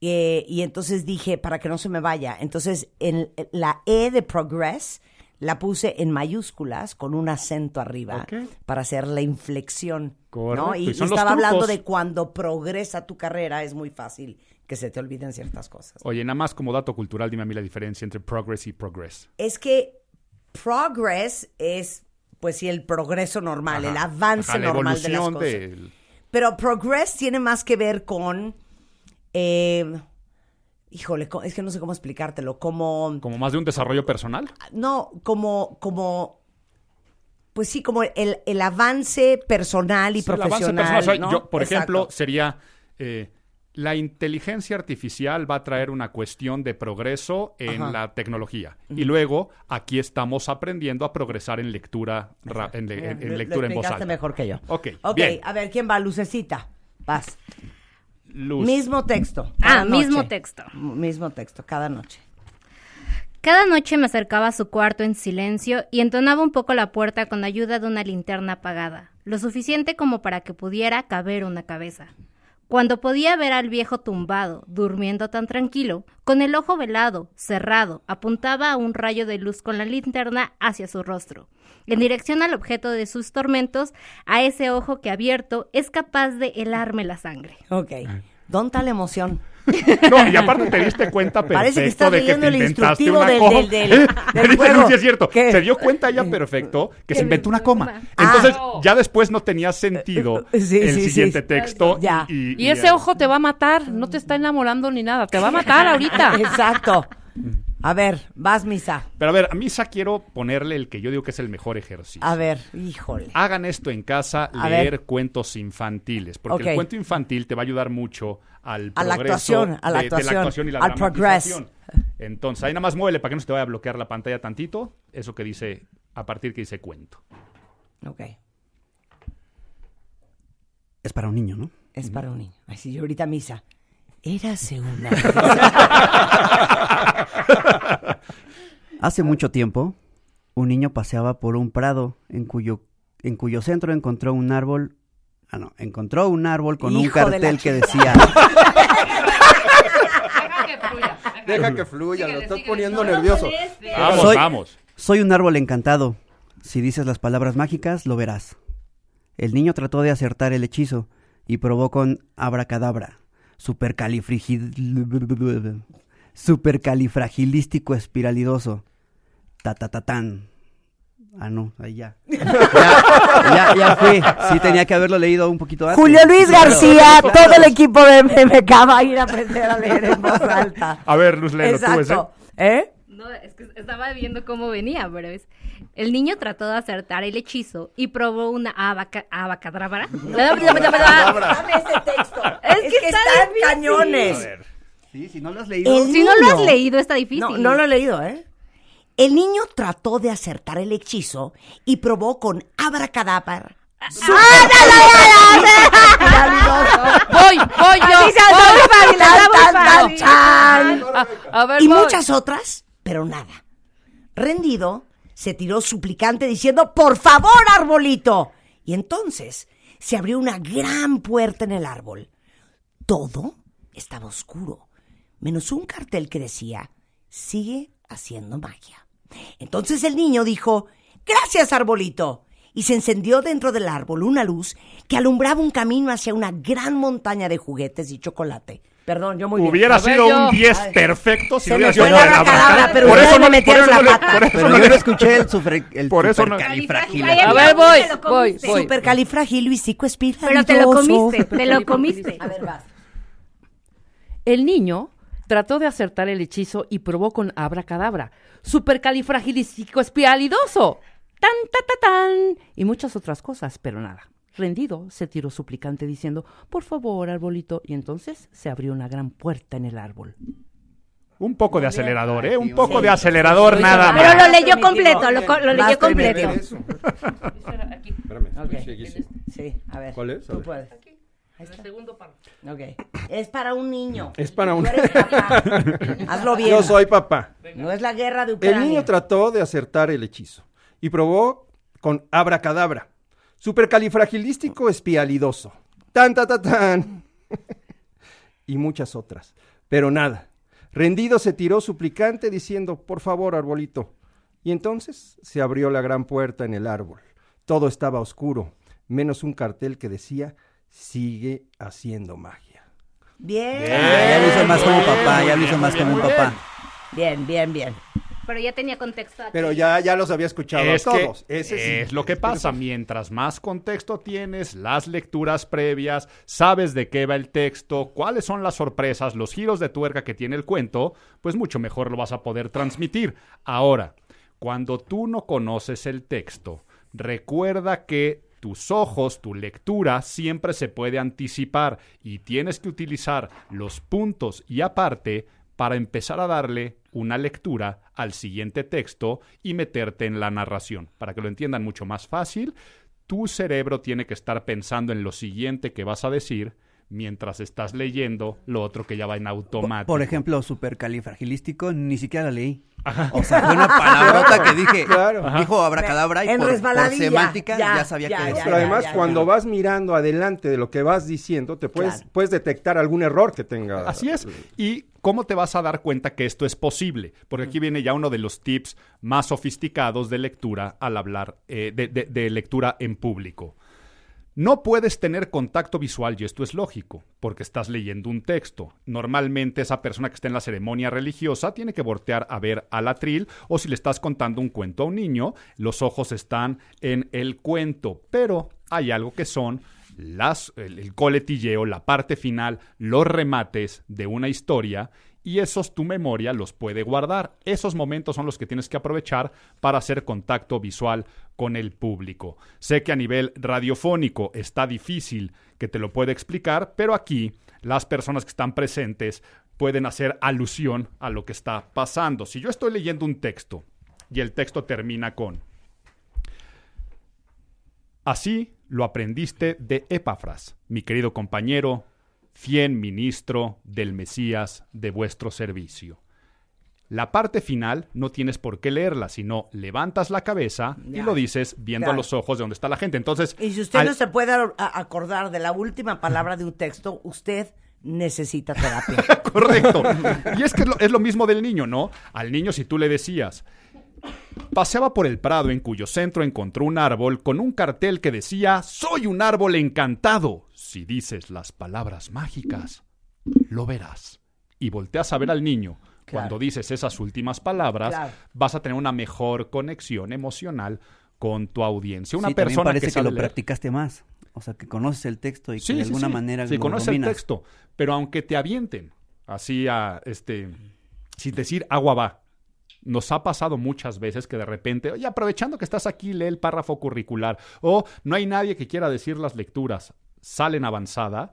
Eh, y entonces dije, para que no se me vaya, entonces en la E de progress la puse en mayúsculas con un acento arriba para hacer la inflexión. ¿no? Correcto, Y, y y estaba hablando de cuando progresa tu carrera es muy fácil que se te olviden ciertas cosas. Oye, nada más como dato cultural, dime a mí la diferencia entre progress y progress. Es que progress es, pues sí, el progreso normal, el avance ajá, la normal de las cosas. del- Pero progress tiene más que ver con, eh, híjole, es que no sé cómo explicártelo, como, como más de un desarrollo personal. no, como, como, pues sí, como el, el avance personal y Sí, el avance profesional. personal. O sea, ¿no? yo, por Exacto. ejemplo, sería eh, la inteligencia artificial va a traer una cuestión de progreso en Ajá. la tecnología. Y luego aquí estamos aprendiendo a progresar en lectura, ra- en, le- en- lectura lo en voz explicaste alta. mejor que yo. Ok, Ok, bien. a ver, ¿quién va? Lucecita. Vas. Luz. Mismo texto. Ah, mismo texto. M- Mismo texto, cada noche. Cada noche me acercaba a su cuarto en silencio y entonaba un poco la puerta con ayuda de una linterna apagada, lo suficiente como para que pudiera caber una cabeza. Cuando podía ver al viejo tumbado, durmiendo tan tranquilo, con el ojo velado, cerrado, apuntaba a un rayo de luz con la linterna hacia su rostro, en dirección al objeto de sus tormentos, a ese ojo que abierto es capaz de helarme la sangre. Ok. ¿Dónde está la emoción? No, y aparte te diste cuenta perfecto Parece que de que leyendo te el inventaste instructivo una del- coma. del- del- del Dice juego. Luz, sí es cierto. ¿Qué? Se dio cuenta ella perfecto que se inventó una coma. Entonces, Ah. ya después no tenía sentido Sí, el sí. siguiente texto. Ya. Y, Y ese ojo te va a matar, no te está enamorando ni nada, te va a matar ahorita. Exacto. A ver, vas, Misa. Pero a ver, a Misa quiero ponerle el que yo digo que es el mejor ejercicio. A ver, híjole. Hagan esto en casa, A leer ver. cuentos infantiles, porque el cuento infantil te va a ayudar mucho al A la progreso actuación, a la de- de, actuación, la actuación y la al progress. Entonces, ahí nada más muévele para que no se te vaya a bloquear la pantalla tantito, eso que dice, a partir que dice cuento. Ok. Es para un niño, ¿no? Es para un niño. Así yo ahorita Misa. Érase una. Hace mucho tiempo, un niño paseaba por un prado en cuyo, en cuyo centro encontró un árbol. Ah, no, encontró un árbol con un Hijo de la cartel que decía: Deja que fluya, lo estás poniendo nervioso. Vamos, Soy- vamos. Soy un árbol encantado. Si dices las palabras mágicas, lo verás. El niño trató de acertar el hechizo y probó con abracadabra, supercalifrigid... supercalifragilístico espiralidoso. Ta ta ta tan. Ah, no, ahí ya. ya. Ya, ya fui. Sí, tenía que haberlo leído un poquito antes. Julio Luis Claro. García, todo el equipo de MMK va a ir a aprender a leer en voz alta. A ver, Luz, léelo tú ese. Exacto. ¿Eh? No, es que estaba viendo cómo venía, pero es... El niño trató de acertar el hechizo y probó una abaca, abacadabra. Dame ese texto. Es Es que que está están difícil. cañones. Sí, si no lo has leído. El Si no lo has niño- leído, está difícil. No, no lo he leído, ¿eh? El niño trató de acertar el hechizo y probó con abracadabra. Voy, voy yo. Voy. ver, y muchas otras, pero nada. Rendido, se tiró suplicante diciendo, por favor, arbolito. Y entonces se abrió una gran puerta en el árbol. Todo estaba oscuro, menos un cartel que decía, sigue haciendo magia. Entonces el niño dijo, gracias, arbolito. Y se encendió dentro del árbol una luz que alumbraba un camino hacia una gran montaña de juguetes y chocolate. Perdón, yo muy. Hubiera sido un 10 Ay. perfecto si no me hubiera sido la abracadabra. pero Por eso me no- metieron por eso la no pata. por eso Pero no yo no escuché el, sufre, el Por eso no- supercalifragil. Ay, A ver, voy, voy, voy. Supercalifragilistico espiralidoso. Pero te lo comiste, te lo comiste. A ver, vas. El niño trató de acertar el hechizo y probó con abracadabra. Supercalifragilístico espialidoso. tan, ta, ta, tan, y muchas otras cosas, pero nada. Rendido, se tiró suplicante diciendo, por favor, arbolito, y entonces se abrió una gran puerta en el árbol. Un poco de acelerador, ¿eh? Un poco de acelerador Sí, nada pero Pero más. lo leyó completo, lo, co- lo leyó Más completo. Espérame. Sí, a ver. ¿Cuál es? Tú puedes. El segundo párrafo. Es para un niño. Es para un... Papá. Hazlo bien. Yo soy papá. No es la guerra de El Ucrania. niño trató de acertar el hechizo y probó con abracadabra, supercalifragilístico espialidoso, tan ta ta tan y muchas otras. Pero nada. Rendido se tiró suplicante diciendo, por favor, arbolito. Y entonces se abrió la gran puerta en el árbol. Todo estaba oscuro, menos un cartel que decía, sigue haciendo magia. Bien. Ya lo hizo más como papá, ya lo hizo más como un papá. Bien, bien, bien. Pero ya tenía contexto aquí. Pero ya, ya los había escuchado a Es, que todos. Ese sí. es lo que pasa. Mientras más contexto tienes, las lecturas previas, sabes de qué va el texto, cuáles son las sorpresas, los giros de tuerca que tiene el cuento, pues mucho mejor lo vas a poder transmitir. Ahora, cuando tú no conoces el texto, recuerda que tus ojos, tu lectura siempre se puede anticipar y tienes que utilizar los puntos y aparte para empezar a darle una lectura al siguiente texto y meterte en la narración. Para que lo entiendan mucho más fácil, tu cerebro tiene que estar pensando en lo siguiente que vas a decir mientras estás leyendo lo otro que ya va en automático. Por ejemplo, supercalifragilístico, ni siquiera la leí. O sea, fue una palabrota que dije. Claro. Dijo abracadabra y En por, por semántica ya, ya, sabía ya, que decía. Pero además, ya, cuando ya. vas mirando adelante de lo que vas diciendo, te puedes, Claro. puedes detectar algún error que tenga. Así es. ¿Y cómo te vas a dar cuenta que esto es posible? Porque aquí viene ya uno de los tips más sofisticados de lectura al hablar, eh, de, de- de lectura en público. No puedes tener contacto visual y esto es lógico, porque estás leyendo un texto. Normalmente esa persona que está en la ceremonia religiosa tiene que voltear a ver al atril o si le estás contando un cuento a un niño, los ojos están en el cuento. Pero hay algo que son las, el, el coletilleo, la parte final, los remates de una historia y esos tu memoria los puede guardar. Esos momentos son los que tienes que aprovechar para hacer contacto visual con el público. Sé que a nivel radiofónico está difícil que te lo pueda explicar, pero aquí las personas que están presentes pueden hacer alusión a lo que está pasando. Si yo estoy leyendo un texto y el texto termina con Así lo aprendiste de Epafras, mi querido compañero, fiel ministro del Mesías de vuestro servicio. La parte final no tienes por qué leerla, sino levantas la cabeza y lo dices viendo Claro. a los ojos de donde está la gente. Entonces, Y si usted al- no se puede acordar de la última palabra de un texto, usted necesita terapia. Correcto. Y es que es lo, es lo mismo del niño, ¿no? Al niño si tú le decías, paseaba por el prado en cuyo centro encontró un árbol con un cartel que decía, soy un árbol encantado. Si dices las palabras mágicas, lo verás. Y volteas a ver al niño. Claro. Cuando dices esas últimas palabras, Claro. vas a tener una mejor conexión emocional con tu audiencia. Una Sí, persona parece que, que, lo leer- practicaste más. O sea, que conoces el texto y que de sí, alguna sí. manera Sí, lo conoces dominas. el texto. Pero aunque te avienten, así a este, sin decir agua va. Nos ha pasado muchas veces que de repente, oye, aprovechando que estás aquí, lee el párrafo curricular. O no hay nadie que quiera decir las lecturas. Salen avanzada.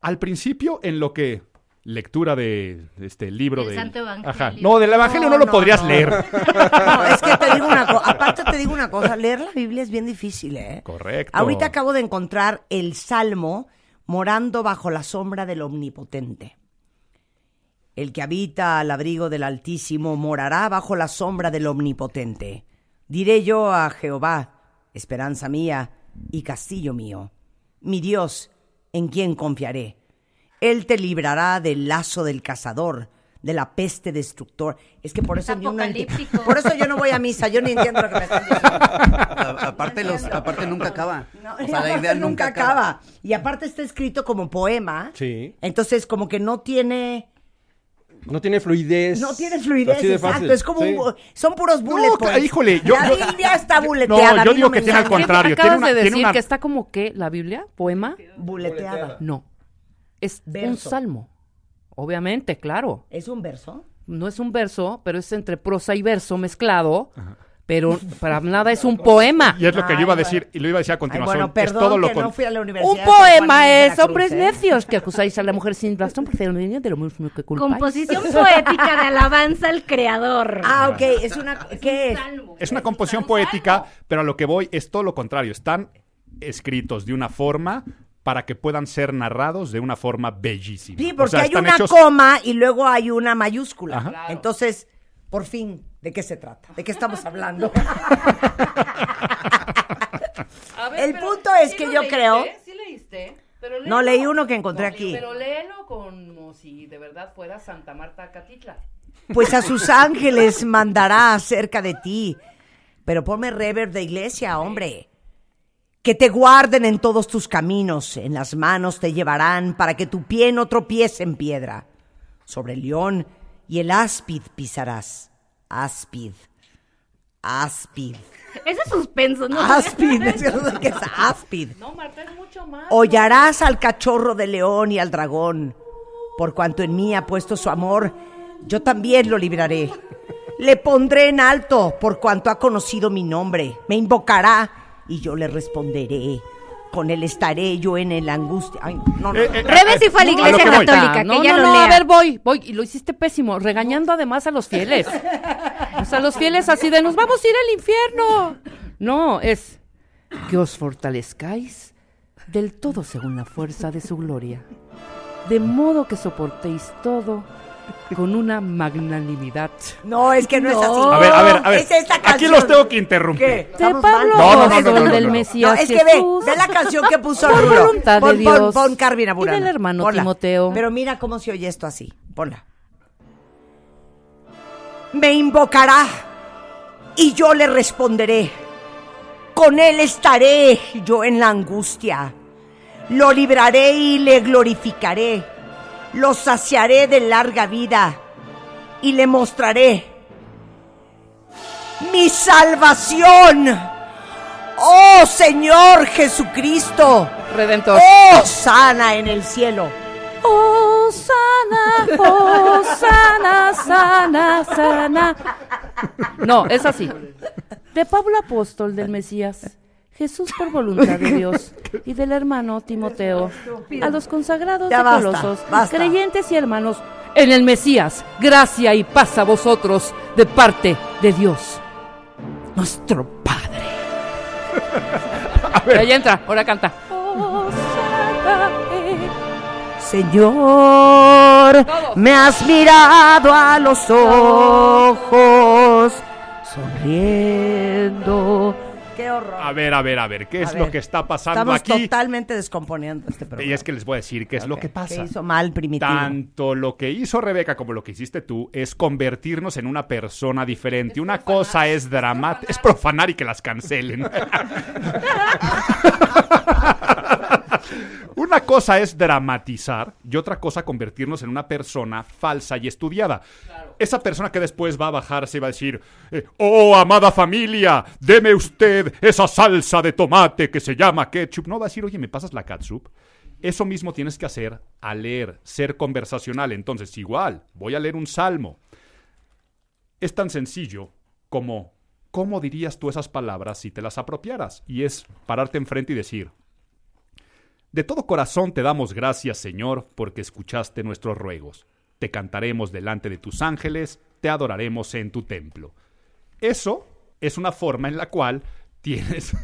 Al principio, en lo que lectura de este libro Del de. Santo Evangelio. Ajá. No, del Evangelio no, No, lo no, podrías no. leer. No, es que te digo una cosa, aparte te digo una cosa, leer la Biblia es bien difícil, ¿eh? Correcto. Ahorita acabo de encontrar el Salmo morando bajo la sombra del Omnipotente. El que habita al abrigo del Altísimo morará bajo la sombra del Omnipotente. Diré yo a Jehová, esperanza mía y castillo mío, mi Dios, en quien confiaré. Él te librará del lazo del cazador, de la peste destructor. Es que por eso, Es yo no por eso yo no voy a misa, yo no entiendo lo que me están diciendo. A- aparte, los, aparte nunca acaba. No, o sea, y la aparte idea nunca acaba. Y aparte está escrito como poema. Sí. Entonces, como que no tiene. No tiene fluidez. No tiene fluidez, Así de exacto. fácil. Es como Sí. un- son puros bullet No, points. híjole, yo- La yo- Biblia está buleteada. no, a yo mí digo me que tiene al contrario. Acabas tiene una- de tiene decir una- que está como que la Biblia, poema. Buleteada. No. Es un Verso. salmo. Obviamente, claro. ¿Es un verso? No es un verso, pero es entre prosa y verso mezclado. Pero para nada es un poema. Y es lo que yo iba a bueno. decir, y lo iba a decir a Ay, continuación. es todo lo que con- no fui a la universidad. Un poema es, hombres ¿eh? necios, que acusáis a la mujer sin razón por ser niño de lo mismo que culpáis. Composición poética de alabanza al creador. Ah, ok, es una... ¿Qué es? Es una composición poética, pero a lo que voy es todo lo contrario. Están escritos de una forma para que puedan ser narrados de una forma bellísima. Sí, O porque sea, hay una hechos- coma y luego hay una mayúscula. Ajá. Entonces, por fin, ¿de qué se trata? ¿De qué estamos hablando? El punto es que yo creo- Sí leíste, pero No, leí uno que encontré aquí. Pero léelo como si de verdad fuera Santa Marta Catitla. Pues a sus ángeles mandará acerca de ti. Pero ponme reverb de iglesia, hombre. Que te guarden en todos tus caminos, en las manos te llevarán para que tu pie no tropiece en piedra. Sobre el león y el áspid pisarás. Áspid. Áspid. Ese es suspenso, ¿no? Áspid. Es que no sé qué es áspid. No, Marta, es mucho más. Hollarás al cachorro de león y al dragón. Por cuanto en mí ha puesto su amor, yo también lo libraré. Le pondré en alto por cuanto ha conocido mi nombre. Me invocará y yo le responderé. Con él estaré yo en el angustia. Ay, no, no. Eh, eh, Rebe sí fue a la lo iglesia que católica, no, que ya no, lo no, lea. a ver, voy, voy. Y lo hiciste pésimo, regañando además a los fieles. O sea, los fieles así de, nos vamos a ir al infierno. No, es que os fortalezcáis del todo según la fuerza de su gloria. De modo que soportéis todo con una magnanimidad. No, es que no, es así. A ver, a ver, a ver. Es esta Aquí los tengo que interrumpir. ¿Qué? De ¿Estamos Pablo? No, no, no, Apóstol no, no, del. Mesías No, es que ve, Jesús. ve la canción que puso Por voluntad de pon, Dios. Pon, pon Carmina Y Burana. del hermano Ponla. Timoteo. Pero mira cómo se oye esto así. Ponla. Me invocará y yo le responderé. Con él estaré yo en la angustia. Lo libraré y le glorificaré. Lo saciaré de larga vida y le mostraré mi salvación. Oh Señor Jesucristo. Redentor. Oh sana en el cielo. Oh, sana, oh, sana, sana, sana. No, es así. De Pablo Apóstol del Mesías, Jesús por voluntad de Dios y del hermano Timoteo, a los consagrados Ya de Colosos, basta. creyentes y hermanos, en el Mesías, gracia y paz a vosotros de parte de Dios, nuestro Padre. Ahí entra, ahora canta. Señor, me has mirado a los ojos, sonriendo. Qué horror. A ver, a ver, a ver, ¿qué es lo que está pasando Estamos aquí? totalmente descomponiendo este programa. Y es que les voy a decir qué es lo que pasa. ¿Qué hizo mal Primitivo? Tanto lo que hizo Rebeca como lo que hiciste tú es convertirnos en una persona diferente. una cosa es dramática, es profanar y que las cancelen. una cosa es dramatizar y otra cosa convertirnos en una persona falsa y estudiada. Esa persona que después va a bajarse y va a decir, eh, oh amada familia, deme usted esa salsa de tomate que se llama ketchup. No va a decir, oye, ¿me pasas la ketchup? Eso mismo tienes que hacer al leer, ser conversacional. Entonces, igual, voy a leer un salmo. Es tan sencillo como, ¿cómo dirías tú esas palabras si te las apropiaras? Y es pararte enfrente y decir, de todo corazón te damos gracias, Señor, porque escuchaste nuestros ruegos. Te cantaremos delante de tus ángeles, te adoraremos en tu templo. Eso es una forma en la cual tienes...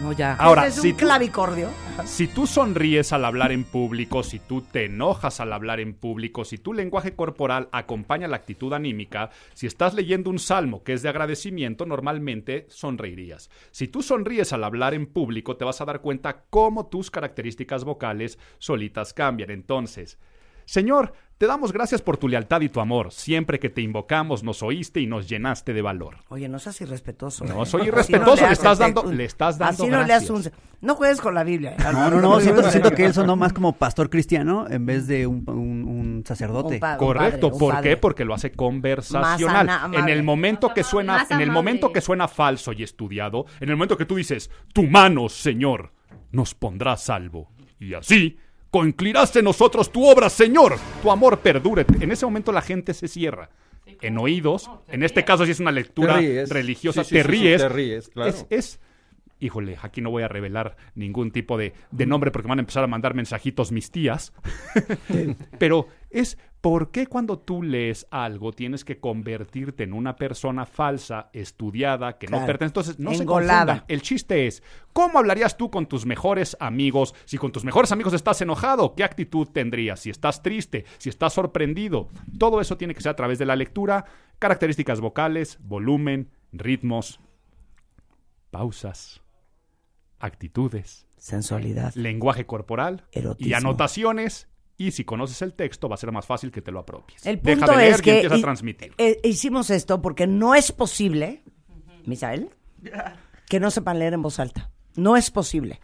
No, ya. Ahora, es un si tú- clavicordio. Si tú sonríes al hablar en público, si tú te enojas al hablar en público, si tu lenguaje corporal acompaña la actitud anímica, si estás leyendo un salmo que es de agradecimiento, normalmente sonreirías. Si tú sonríes al hablar en público, te vas a dar cuenta cómo tus características vocales solitas cambian. Entonces, Señor, te damos gracias por tu lealtad y tu amor. Siempre que te invocamos, nos oíste y nos llenaste de valor. Oye, no seas irrespetuoso. No ¿eh? soy irrespetuoso, le le estás dando- un- le estás dando Así no le un... No juegues con la Biblia. ¿eh? No, no, no, siento, siento que él sonó más como pastor cristiano en vez de un, un- un sacerdote. Pa- Correcto, padre, un ¿por padre. qué? Porque lo hace conversacional. Ana- en el momento que suena, más en el amable. momento que suena falso y estudiado, en el momento que tú dices, "Tu mano, Señor, nos pondrá salvo." Y así, concluirás en nosotros tu obra, Señor. Tu amor perdure. En ese momento la gente se cierra. En oídos, en este caso si es una lectura Te ríes. religiosa, Sí, sí, te sí, sí, ríes. te ríes, claro. Es, es- híjole, aquí no voy a revelar ningún tipo de, de nombre porque van a empezar a mandar mensajitos mis tías. Pero es por qué cuando tú lees algo tienes que convertirte en una persona falsa, estudiada, que no pertenece. Entonces, no se Engolada. confundan. El chiste es, ¿cómo hablarías tú con tus mejores amigos? Si con tus mejores amigos estás enojado, ¿qué actitud tendrías? Si estás triste, si estás sorprendido. Todo eso tiene que ser a través de la lectura, características vocales, volumen, ritmos, pausas, actitudes, Sensualidad. lenguaje corporal Erotismo. y anotaciones. Y si conoces el texto, va a ser más fácil que te lo apropies. El Deja punto de leer es y que empieza a transmitir. eh, hicimos esto porque no es posible, Misael, que no sepan leer en voz alta. No es posible.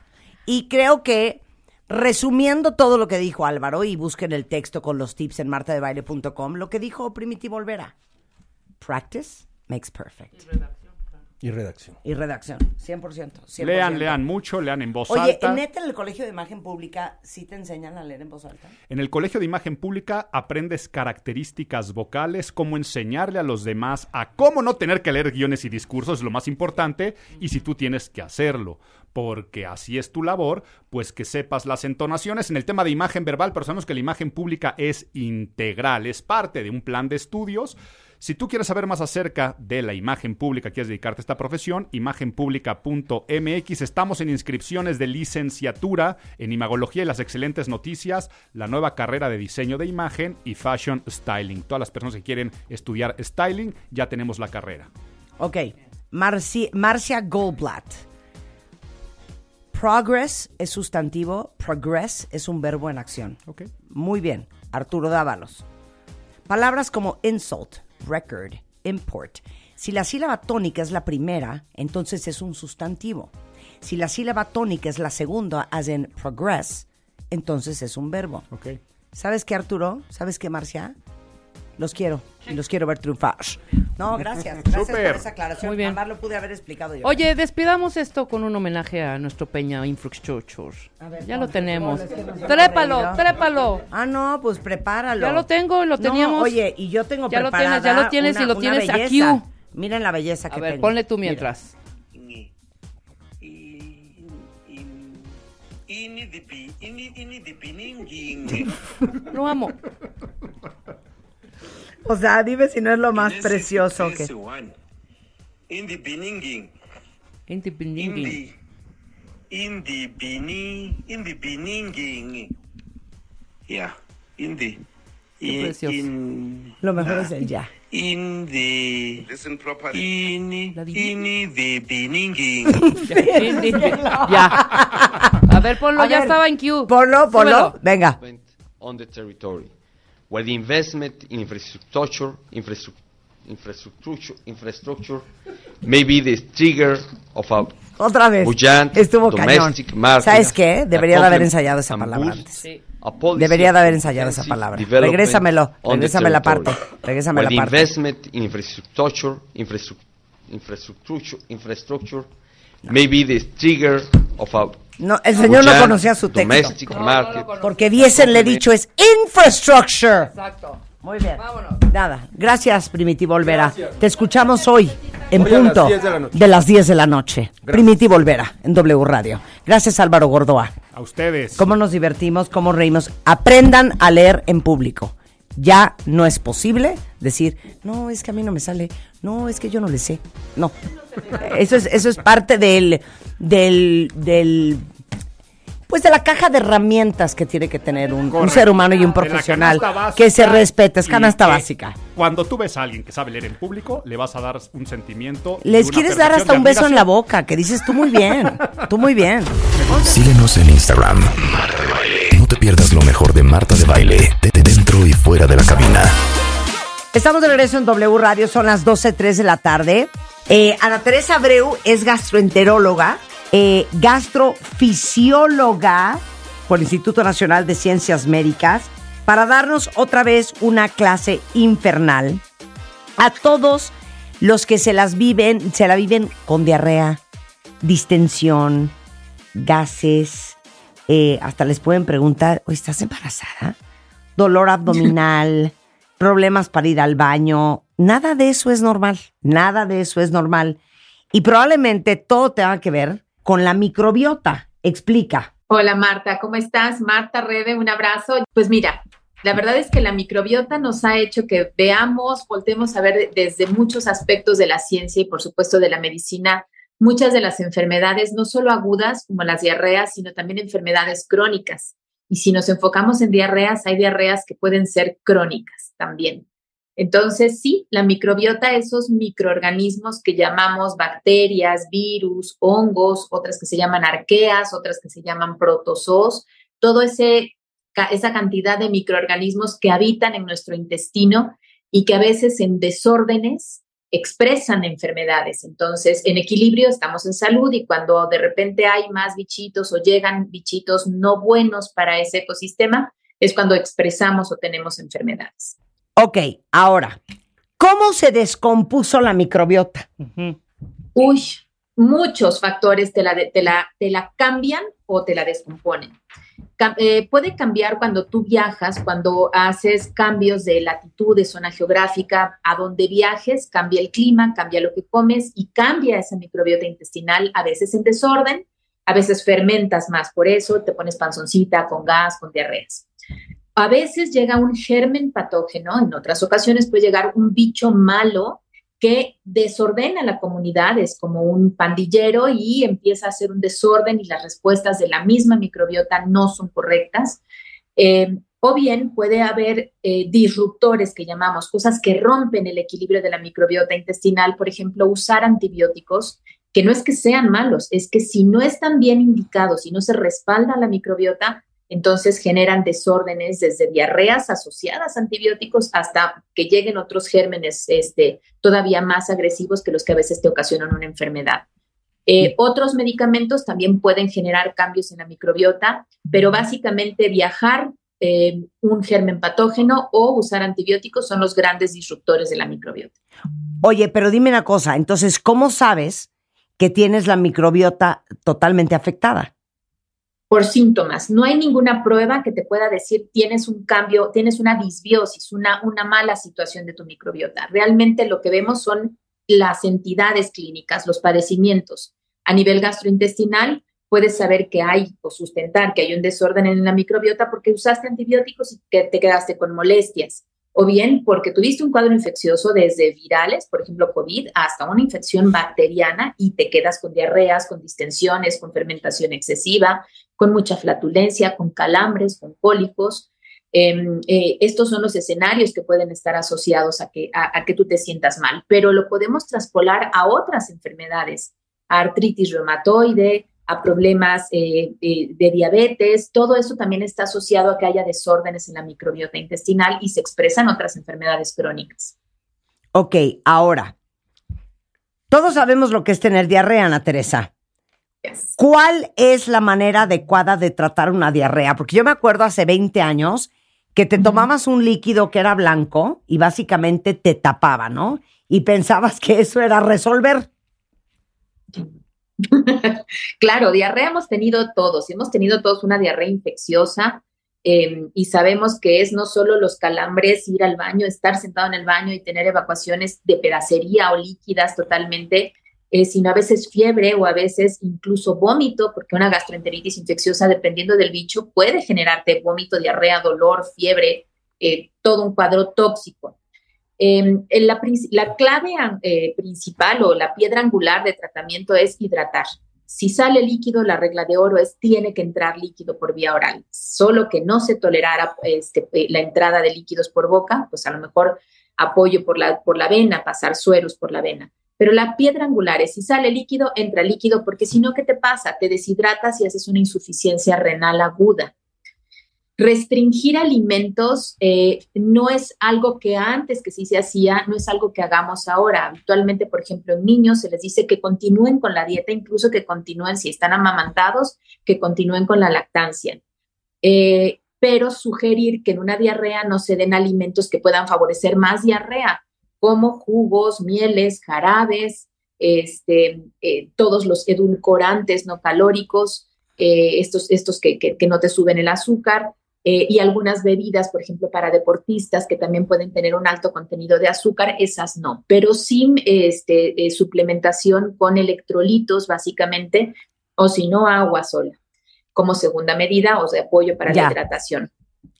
Y creo que, resumiendo todo lo que dijo Álvaro, y busquen el texto con los tips en martadebaile.com, lo que dijo Primitivo Olvera. Practice makes perfect. Y redacción. Y redacción, 100%. 100%. Lean, lean mucho, lean en voz Oye, alta. neta, en el colegio de imagen pública, ¿sí te enseñan a leer en voz alta? En el Colegio de Imagen Pública aprendes características vocales, cómo enseñarle a los demás a cómo no tener que leer guiones y discursos, es lo más importante, y si tú tienes que hacerlo, porque así es tu labor, pues que sepas las entonaciones. En el tema de imagen verbal, pero sabemos que la imagen pública es integral, es parte de un plan de estudios. Si tú quieres saber más acerca de la imagen pública, quieres dedicarte a esta profesión, imagenpublica.mx. Estamos en inscripciones de licenciatura en imagología y las excelentes noticias, la nueva carrera de diseño de imagen y fashion styling. Todas las personas que quieren estudiar styling, ya tenemos la carrera. Ok, Marci- Marcia Goldblatt. Progress es sustantivo, progress es un verbo en acción. Ok. Muy bien, Arturo Dávalos. Palabras como insult, record, import. Si la sílaba tónica es la primera, entonces es un sustantivo. Si la sílaba tónica es la segunda, as in progress, entonces es un verbo. Ok. ¿Sabes qué, Arturo? ¿Sabes qué, Marcia? Los quiero y los quiero ver triunfar. No, gracias. Gracias Súper. por esa aclaración. Muy bien. Además lo pude haber explicado yo. Oye, despidamos esto con un homenaje a nuestro Peña Infrastructure. A ver, Ya lo tenemos. hemos Trépalo, trépalo. Ah, no, pues prepáralo. Ya lo tengo, lo No, teníamos. oye, y yo tengo Ya lo preparada tienes, ya lo tienes y lo tienes belleza. aquí. Miren la belleza A que ver, tengo. ponle tú Mira. mientras. In, in, in O sea, dime si no es lo más precioso que... one. In the beginning. In the in the beginning in the beginning. Yeah. In the in, precioso. in Lo mejor es el ya. in the Listen properly. in in the beginning. Ya. A ver, ponlo, A ya ver, estaba en queue. Ponlo, ponlo. Venga. on the territory, where the investment in infrastructure, infrastru- infrastructure, infrastructure may be the trigger of a Otra vez. buoyant Estuvo cañón. domestic market ¿Sabes qué? Debería de haber ensayado esa palabra antes. Sí. Debería de haber ensayado esa palabra. Regrésamelo, regrésame la parte. Regrésame where la the parte. investment in infrastructure, infrastru- infrastructure, infrastructure may be the trigger of a No, el señor no conocía su market Porque viesen le dicho es infrastructure. Exacto. Muy bien. Vámonos. Nada. Gracias, Primitivo Olvera. Te escuchamos hoy en Hoy a las punto 10 de la noche. de las 10 de la noche. Primitivo Olvera en W Radio. Gracias, Álvaro Gordoa. A ustedes. Cómo nos divertimos, cómo reímos. Aprendan a leer en público. Ya no es posible decir, no, es que a mí no me sale, no, es que yo no le sé. No. Eso es, eso es parte del, del, del, pues de la caja de herramientas que tiene que tener un, ser humano y un profesional básica que se respete, es canasta básica. Cuando tú ves a alguien que sabe leer en público, le vas a dar un sentimiento. Les quieres dar hasta un beso en la boca, que dices tú muy bien, tú muy bien. Síguenos en Instagram. Te pierdas lo mejor de Marta de Baile, de dentro y fuera de la cabina. Estamos de regreso en W Radio, son las 12.03 de la tarde. Eh, Ana Teresa Abreu es gastroenteróloga, eh, gastrofisióloga por el Instituto Nacional de Ciencias Médicas, para darnos otra vez una clase infernal a todos los que se las viven, se la viven con diarrea, distensión, gases, eh, hasta les pueden preguntar, "Oye, ¿estás embarazada? Dolor abdominal, problemas para ir al baño. Nada de eso es normal. Nada de eso es normal. Y probablemente todo tenga que ver con la microbiota. Explica. Hola Marta, ¿cómo estás? Marta Rebe, un abrazo. Pues mira, la verdad es que la microbiota nos ha hecho que veamos, voltemos a ver desde muchos aspectos de la ciencia y por supuesto de la medicina muchas de las enfermedades, no solo agudas como las diarreas, sino también enfermedades crónicas. Y si nos enfocamos en diarreas, hay diarreas que pueden ser crónicas también. Entonces, sí, la microbiota, esos microorganismos que llamamos bacterias, virus, hongos, otras que se llaman arqueas, otras que se llaman protozoos, todo ese esa cantidad de microorganismos que habitan en nuestro intestino y que a veces en desórdenes expresan enfermedades. Entonces, en equilibrio estamos en salud y cuando de repente hay más bichitos o llegan bichitos no buenos para ese ecosistema, es cuando expresamos o tenemos enfermedades. Ok, ahora, ¿cómo se descompuso la microbiota? Uy, muchos factores te la, te la, te la cambian o te la descomponen. Eh, puede cambiar cuando tú viajas, cuando haces cambios de latitud, de zona geográfica, a donde viajes, cambia el clima, cambia lo que comes y cambia esa microbiota intestinal, a veces en desorden, a veces fermentas más, por eso te pones panzoncita con gas, con diarreas. A veces llega un germen patógeno, en otras ocasiones puede llegar un bicho malo que desordena la comunidad, es como un pandillero y empieza a hacer un desorden y las respuestas de la misma microbiota no son correctas. Eh, o bien puede haber eh, disruptores que llamamos, cosas que rompen el equilibrio de la microbiota intestinal, por ejemplo, usar antibióticos, que no es que sean malos, es que si no están bien indicados, si no se respalda la microbiota, entonces generan desórdenes desde diarreas asociadas a antibióticos hasta que lleguen otros gérmenes este, todavía más agresivos que los que a veces te ocasionan una enfermedad. Eh, otros medicamentos también pueden generar cambios en la microbiota, pero básicamente viajar eh, un germen patógeno o usar antibióticos son los grandes disruptores de la microbiota. Oye, pero dime una cosa, entonces, ¿cómo sabes que tienes la microbiota totalmente afectada? Por síntomas. No hay ninguna prueba que te pueda decir tienes un cambio, tienes una disbiosis, una, una mala situación de tu microbiota. Realmente lo que vemos son las entidades clínicas, los padecimientos. A nivel gastrointestinal, puedes saber que hay o sustentar que hay un desorden en la microbiota porque usaste antibióticos y que te quedaste con molestias o bien porque tuviste un cuadro infeccioso desde virales, por ejemplo COVID, hasta una infección bacteriana y te quedas con diarreas, con distensiones, con fermentación excesiva, con mucha flatulencia, con calambres, con cólicos. Em, eh, estos son los escenarios que pueden estar asociados a que, a que tú te sientas mal, pero lo podemos traspolar a otras enfermedades, a artritis reumatoide, a problemas eh, de diabetes, todo eso también está asociado a que haya desórdenes en la microbiota intestinal y se expresan otras enfermedades crónicas. Ok, ahora, todos sabemos lo que es tener diarrea, Ana Teresa. ¿Cuál es la manera adecuada de tratar una diarrea? Porque yo me acuerdo hace 20 años que te tomabas un líquido que era blanco y básicamente te tapaba, ¿no? Y pensabas que eso era resolver. claro, diarrea hemos tenido todos, hemos tenido todos una diarrea infecciosa em, y sabemos que es no solo los calambres, ir al baño, estar sentado en el baño y tener evacuaciones de pedacería o líquidas totalmente, eh, sino a veces fiebre o a veces incluso vómito, porque una gastroenteritis infecciosa, dependiendo del bicho, puede generarte vómito, diarrea, dolor, fiebre, eh, todo un cuadro tóxico. Em, la, la, clave eh, principal o la piedra angular de tratamiento es hidratar. Si sale líquido, la regla de oro es tiene que entrar líquido por vía oral. Solo que no se tolerara este, eh, la entrada de líquidos por boca, pues a lo mejor apoyo por la, por la vena, pasar sueros por la vena. Pero la piedra angular es si sale líquido, entra líquido, porque si no, ¿qué te pasa? Te deshidratas y haces una insuficiencia renal aguda. Restringir alimentos eh, no es algo que antes que sí se hacía, no es algo que hagamos ahora. Habitualmente, por ejemplo, en niños se les dice que continúen con la dieta, incluso que continúen, si están amamantados, que continúen con la lactancia. Eh, pero sugerir que en una diarrea no se den alimentos que puedan favorecer más diarrea, como jugos, mieles, jarabes, este, eh, todos los edulcorantes no calóricos, estos, estos que, que no te suben el azúcar, eh, y algunas bebidas, por ejemplo, para deportistas que también pueden tener un alto contenido de azúcar, esas no, pero sin este, eh, suplementación con electrolitos, básicamente, o si no, agua sola, como segunda medida o de apoyo para Ya. la hidratación.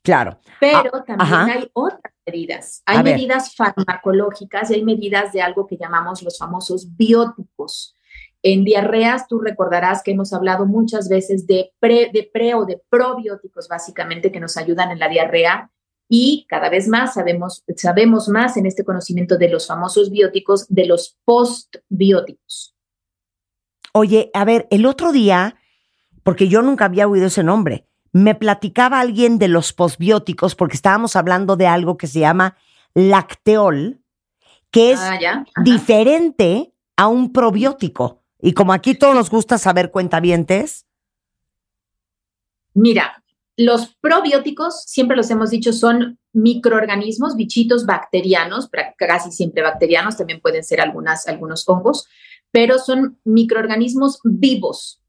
Claro. Pero Ah, también ajá. hay otras medidas. A Hay ver. medidas farmacológicas y hay medidas de algo que llamamos los famosos bióticos. En diarreas, tú recordarás que hemos hablado muchas veces de pre, de pre o de probióticos, básicamente, que nos ayudan en la diarrea. Y cada vez más sabemos, sabemos más en este conocimiento de los famosos bióticos, de los postbióticos. Oye, a ver, el otro día, porque yo nunca había oído ese nombre, me platicaba alguien de los posbióticos porque estábamos hablando de algo que se llama lacteol, que es Ah, diferente a un probiótico. Y como aquí todos nos gusta saber cuentavientes, Mira, los probióticos, siempre los hemos dicho, son microorganismos, bichitos bacterianos, casi siempre bacterianos, también pueden ser algunas, algunos hongos, pero son microorganismos vivos.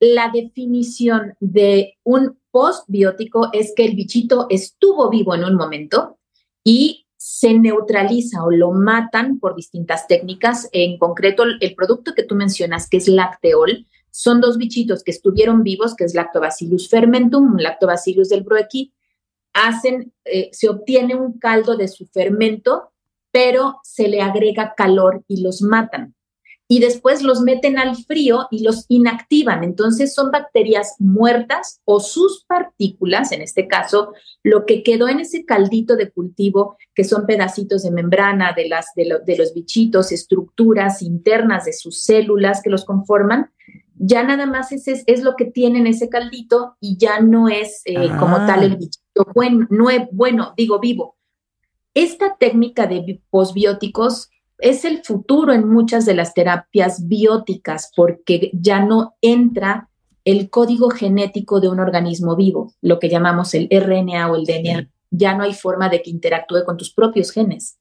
La definición de un postbiótico es que el bichito estuvo vivo en un momento y se neutraliza o lo matan por distintas técnicas. En concreto, el producto que tú mencionas, que es lacteol, son dos bichitos que estuvieron vivos, que es Lactobacillus fermentum, Lactobacillus del hacen, eh, se obtiene un caldo de su fermento, pero se le agrega calor y los matan. Y después los meten al frío y los inactivan. Entonces son bacterias muertas o sus partículas, en este caso, lo que quedó en ese caldito de cultivo, que son pedacitos de membrana de, las, de, lo- de los bichitos, estructuras internas de sus células que los conforman, ya nada más es, es, es lo que tienen ese caldito y ya no es eh, como Ah. tal el bichito bueno, no es- bueno, digo vivo. Esta técnica de bi- posbióticos es el futuro en muchas de las terapias bióticas porque ya no entra el código genético de un organismo vivo, lo que llamamos el RNA o el DNA. Ya no hay forma de que interactúe con tus propios genes.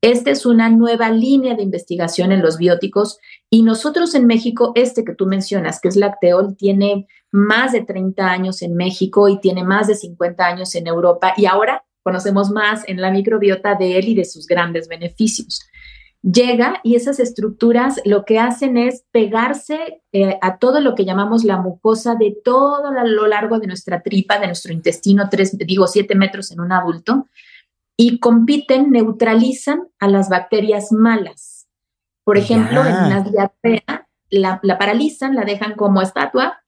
Esta es una nueva línea de investigación en los bióticos y nosotros en México, este que tú mencionas, que es Lacteol, tiene más de 30 años en México y tiene más de 50 años en Europa y ahora conocemos más en la microbiota de él y de sus grandes beneficios. Llega y esas estructuras lo que hacen es pegarse eh, a todo lo que llamamos la mucosa de todo la- lo largo de nuestra tripa, de nuestro intestino, tres, digo, siete metros en un adulto, y compiten, neutralizan a las bacterias malas. Por ejemplo, en una diarrea, la, la paralizan, la dejan como estatua,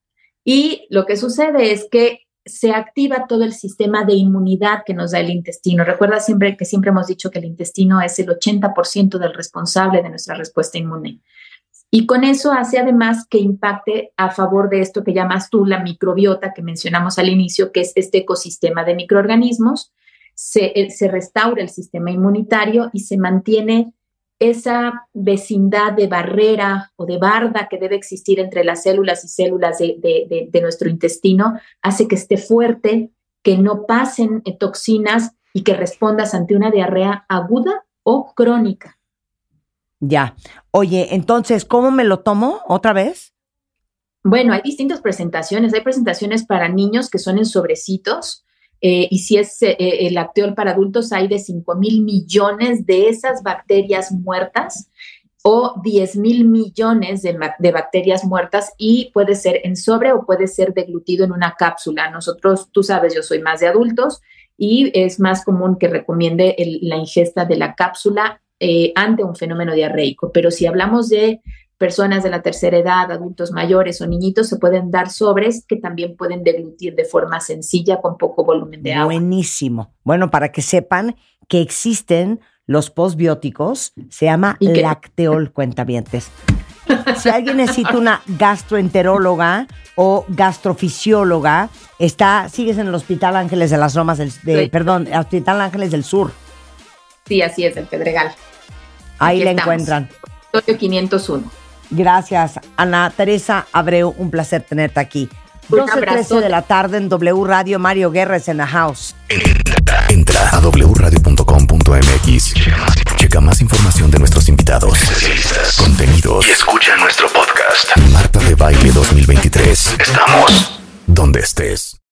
y lo que sucede es que se activa todo el sistema de inmunidad que nos da el intestino. Recuerda siempre que siempre hemos dicho que el intestino es el 80% del responsable de nuestra respuesta inmune. Y con eso hace además que impacte a favor de esto que llamas tú la microbiota que mencionamos al inicio, que es este ecosistema de microorganismos. Se, eh, se restaura el sistema inmunitario y se mantiene esa vecindad de barrera o de barda que debe existir entre las células y células de, de- de- de nuestro intestino, hace que esté fuerte, que no pasen toxinas y que respondas ante una diarrea aguda o crónica. ya. Oye, entonces, ¿cómo me lo tomo otra vez? Bueno, hay distintas presentaciones. Hay presentaciones para niños que son en sobrecitos. Eh, y si es eh, el lacteol para adultos, hay de 5 mil millones de esas bacterias muertas o 10 mil millones de, bacterias muertas y puede ser en sobre o puede ser deglutido en una cápsula. Nosotros, tú sabes, yo soy más de adultos y es más común que recomiende la ingesta de la cápsula eh, ante un fenómeno diarreico. Pero si hablamos de personas de la tercera edad, adultos mayores o niñitos, se pueden dar sobres que también pueden deglutir de forma sencilla con poco volumen de agua. Buenísimo. Bueno, para que sepan que existen los postbióticos, se llama lacteol, cuentavientes. Si alguien necesita una gastroenteróloga o gastrofisióloga, está, sigues en el Hospital Ángeles de las Lomas del, de- Sí. perdón, Hospital Ángeles del Sur. Sí, así es, el Pedregal. Ahí Aquí la estamos. encuentran. Estudio 501. Gracias, Ana Teresa Abreu, un placer tenerte aquí. Un 12.13 abrazo. de la tarde en W Radio, Mario Guerres en la house. Entra a wradio.com.mx. Checa más información de nuestros invitados, contenidos y escucha nuestro podcast. Marta de Baile 2023. Estamos donde estés.